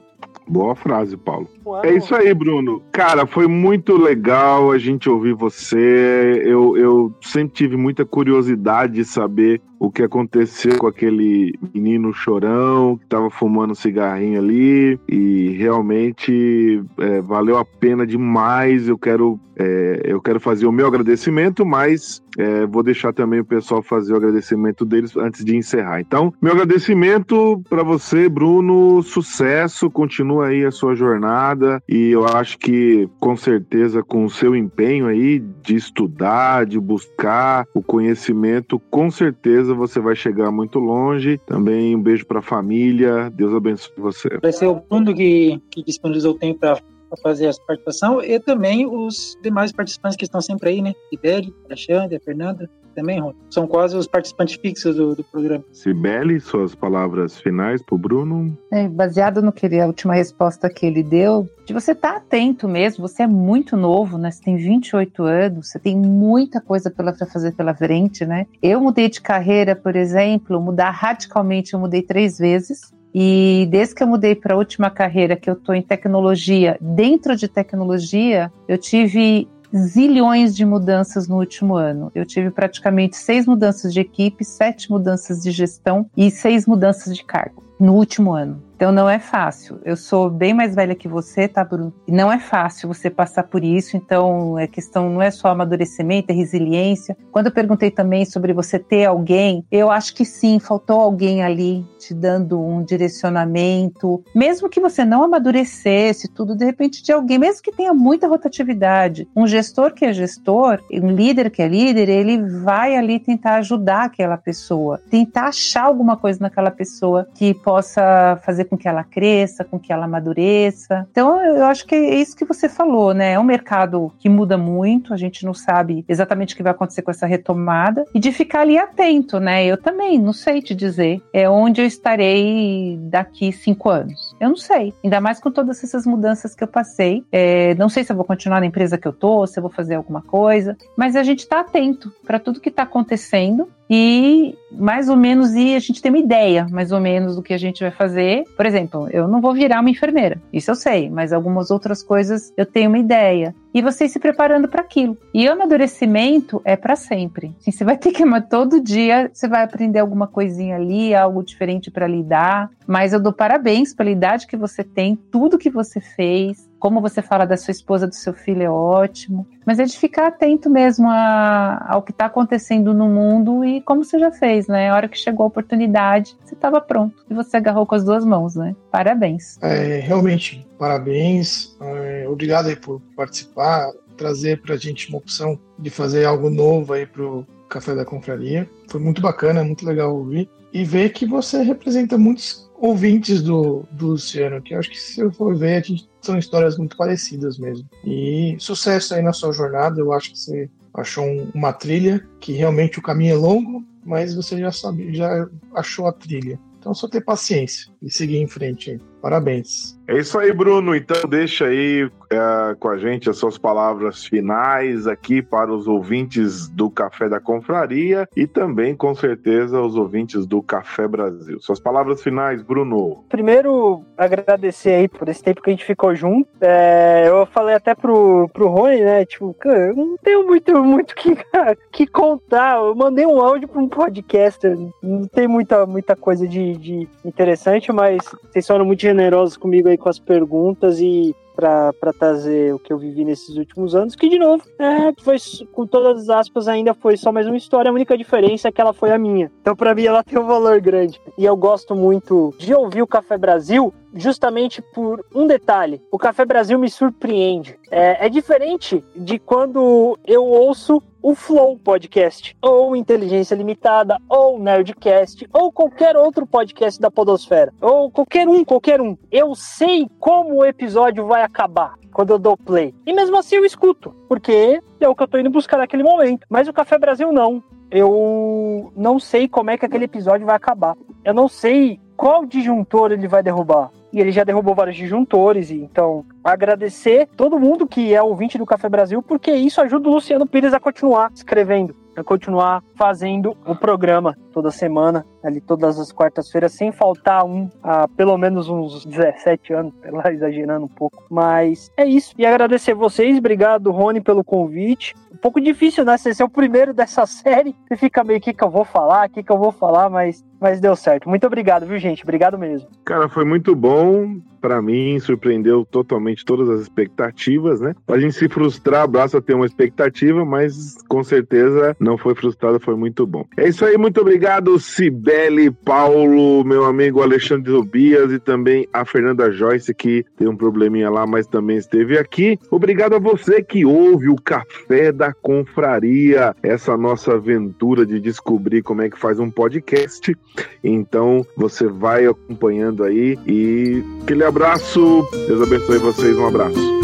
Boa frase, Paulo. Uau. É isso aí, Bruno. Cara, foi muito legal a gente ouvir você. Eu, eu sempre tive muita curiosidade de saber o que aconteceu com aquele menino chorão que estava fumando cigarrinho ali e realmente é, valeu a pena demais. Eu quero, é, eu quero fazer o meu agradecimento, mas é, vou deixar também o pessoal fazer o agradecimento deles antes de encerrar. Então, meu agradecimento para você, Bruno. Sucesso, continua aí a sua jornada e eu acho que com certeza com o seu empenho aí de estudar, de buscar o conhecimento, com certeza você vai chegar muito longe. Também um beijo para a família. Deus abençoe você. Vai ser o Bruno que, que disponibilizou o tempo para fazer essa participação e também os demais participantes que estão sempre aí, né? Iberi, a Xande, a Fernanda, também, Rony. São quase os participantes fixos do, do programa. Sibeli, suas palavras finais para o Bruno? É, baseado no que ele, a última resposta que ele deu, de você estar tá atento mesmo, você é muito novo, né? Você tem 28 anos, você tem muita coisa para fazer pela frente, né? Eu mudei de carreira, por exemplo, mudar radicalmente, eu mudei três vezes. E desde que eu mudei para a última carreira, que eu estou em tecnologia, dentro de tecnologia, eu tive zilhões de mudanças no último ano. Eu tive praticamente seis mudanças de equipe, sete mudanças de gestão e seis mudanças de cargo no último ano. Então não é fácil. Eu sou bem mais velha que você, tá, Bruno? E não é fácil você passar por isso. Então é questão não é só amadurecimento, é resiliência. Quando eu perguntei também sobre você ter alguém, eu acho que sim, faltou alguém ali te dando um direcionamento, mesmo que você não amadurecesse tudo, de repente de alguém, mesmo que tenha muita rotatividade, um gestor que é gestor, um líder que é líder, ele vai ali tentar ajudar aquela pessoa, tentar achar alguma coisa naquela pessoa que possa fazer com que ela cresça, com que ela amadureça. Então, eu acho que é isso que você falou, né? É um mercado que muda muito, a gente não sabe exatamente o que vai acontecer com essa retomada e de ficar ali atento, né? Eu também não sei te dizer é onde eu estarei daqui cinco anos. Eu não sei. Ainda mais com todas essas mudanças que eu passei. É, não sei se eu vou continuar na empresa que eu tô, se eu vou fazer alguma coisa, mas a gente está atento para tudo que está acontecendo e mais ou menos e a gente tem uma ideia mais ou menos do que a gente vai fazer. Por exemplo, eu não vou virar uma enfermeira, isso eu sei, mas algumas outras coisas eu tenho uma ideia. E você se preparando para aquilo. E amadurecimento é para sempre. Assim, você vai ter que todo dia, você vai aprender alguma coisinha ali, algo diferente para lidar. Mas eu dou parabéns pela idade que você tem, tudo que você fez, como você fala da sua esposa, do seu filho é ótimo. Mas é de ficar atento mesmo a, ao que está acontecendo no mundo e como você já fez, né? A hora que chegou a oportunidade, você estava pronto e você agarrou com as duas mãos, né? Parabéns. É, realmente, parabéns. É, obrigado aí por participar, trazer para a gente uma opção de fazer algo novo aí para o Café da Confraria. Foi muito bacana, muito legal ouvir. E ver que você representa muitos ouvintes do, do Luciano, que acho que se eu for ver, a gente, são histórias muito parecidas mesmo. E sucesso aí na sua jornada, eu acho que você achou um, uma trilha, que realmente o caminho é longo, mas você já sabe, já achou a trilha. Então só ter paciência e seguir em frente. Parabéns. É isso aí, Bruno. Então deixa aí é, com a gente as suas palavras finais aqui para os ouvintes do Café da Confraria e também, com certeza, os ouvintes do Café Brasil. Suas palavras finais, Bruno. Primeiro, agradecer aí por esse tempo que a gente ficou junto. É, eu falei até pro, pro Rony, né? Tipo, cara, eu não tenho muito muito que, [LAUGHS] que contar. Eu mandei um áudio para um podcaster. Não tem muita, muita coisa de, de interessante, mas vocês foram muito generosos comigo aí com as perguntas e para trazer o que eu vivi nesses últimos anos, que de novo, é, foi com todas as aspas ainda foi só mais uma história, a única diferença é que ela foi a minha. Então para mim ela tem um valor grande. E eu gosto muito de ouvir o Café Brasil justamente por um detalhe. O Café Brasil me surpreende. É, é diferente de quando eu ouço o Flow Podcast, ou Inteligência Limitada, ou Nerdcast, ou qualquer outro podcast da Podosfera, ou qualquer um, qualquer um. Eu sei como o episódio vai acabar quando eu dou play. E mesmo assim eu escuto, porque é o que eu tô indo buscar naquele momento. Mas o Café Brasil não. Eu não sei como é que aquele episódio vai acabar. Eu não sei qual disjuntor ele vai derrubar. E ele já derrubou vários disjuntores, então agradecer todo mundo que é ouvinte do Café Brasil, porque isso ajuda o Luciano Pires a continuar escrevendo, a continuar fazendo o programa toda semana, ali todas as quartas-feiras, sem faltar um, há pelo menos uns 17 anos, [LAUGHS] lá exagerando um pouco. Mas é isso. E agradecer vocês, obrigado, Rony, pelo convite. Um pouco difícil, né? Você ser o primeiro dessa [LAUGHS] série, você fica meio, o que, que eu vou falar, o que, que eu vou falar, mas, mas deu certo. Muito obrigado, viu, gente? Obrigado mesmo. Cara, foi muito bom para mim, surpreendeu totalmente todas as expectativas, né? A gente se frustrar, basta ter uma expectativa, mas com certeza não foi frustrado, foi muito bom. É isso aí, muito obrigado, Cibele, Paulo, meu amigo Alexandre Tobias e também a Fernanda Joyce, que tem um probleminha lá, mas também esteve aqui. Obrigado a você que ouve o Café da Confraria, essa nossa aventura de descobrir como é que faz um podcast. Então, você vai acompanhando aí e aquele abraço. Deus abençoe vocês. Um abraço.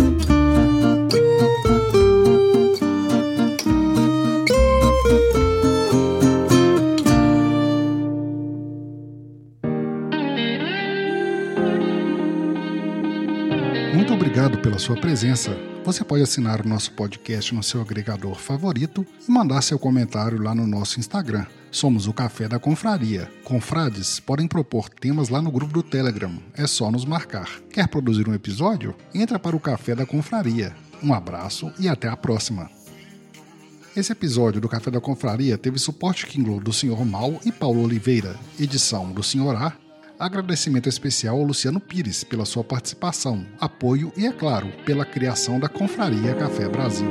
Sua presença. Você pode assinar o nosso podcast no seu agregador favorito e mandar seu comentário lá no nosso Instagram. Somos o Café da Confraria. Confrades podem propor temas lá no grupo do Telegram. É só nos marcar. Quer produzir um episódio? Entra para o Café da Confraria. Um abraço e até a próxima. Esse episódio do Café da Confraria teve suporte Kindle do Sr. Mal e Paulo Oliveira, edição do Sr. A, Agradecimento especial ao Luciano Pires pela sua participação, apoio e, é claro, pela criação da Confraria Café Brasil.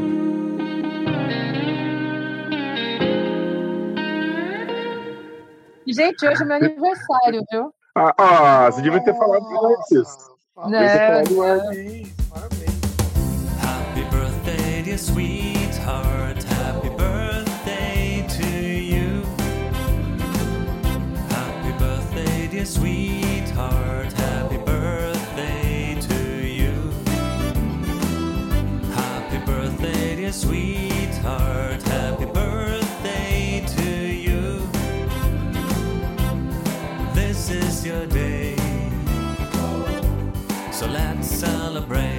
Gente, hoje é meu aniversário, viu? Ah, ah, você devia ter falado antes. Não, não. antes. Happy birthday, dear dear sweetheart. Happy birthday to you. Happy birthday, dear sweetheart. Happy birthday to you. This is your day. So let's celebrate.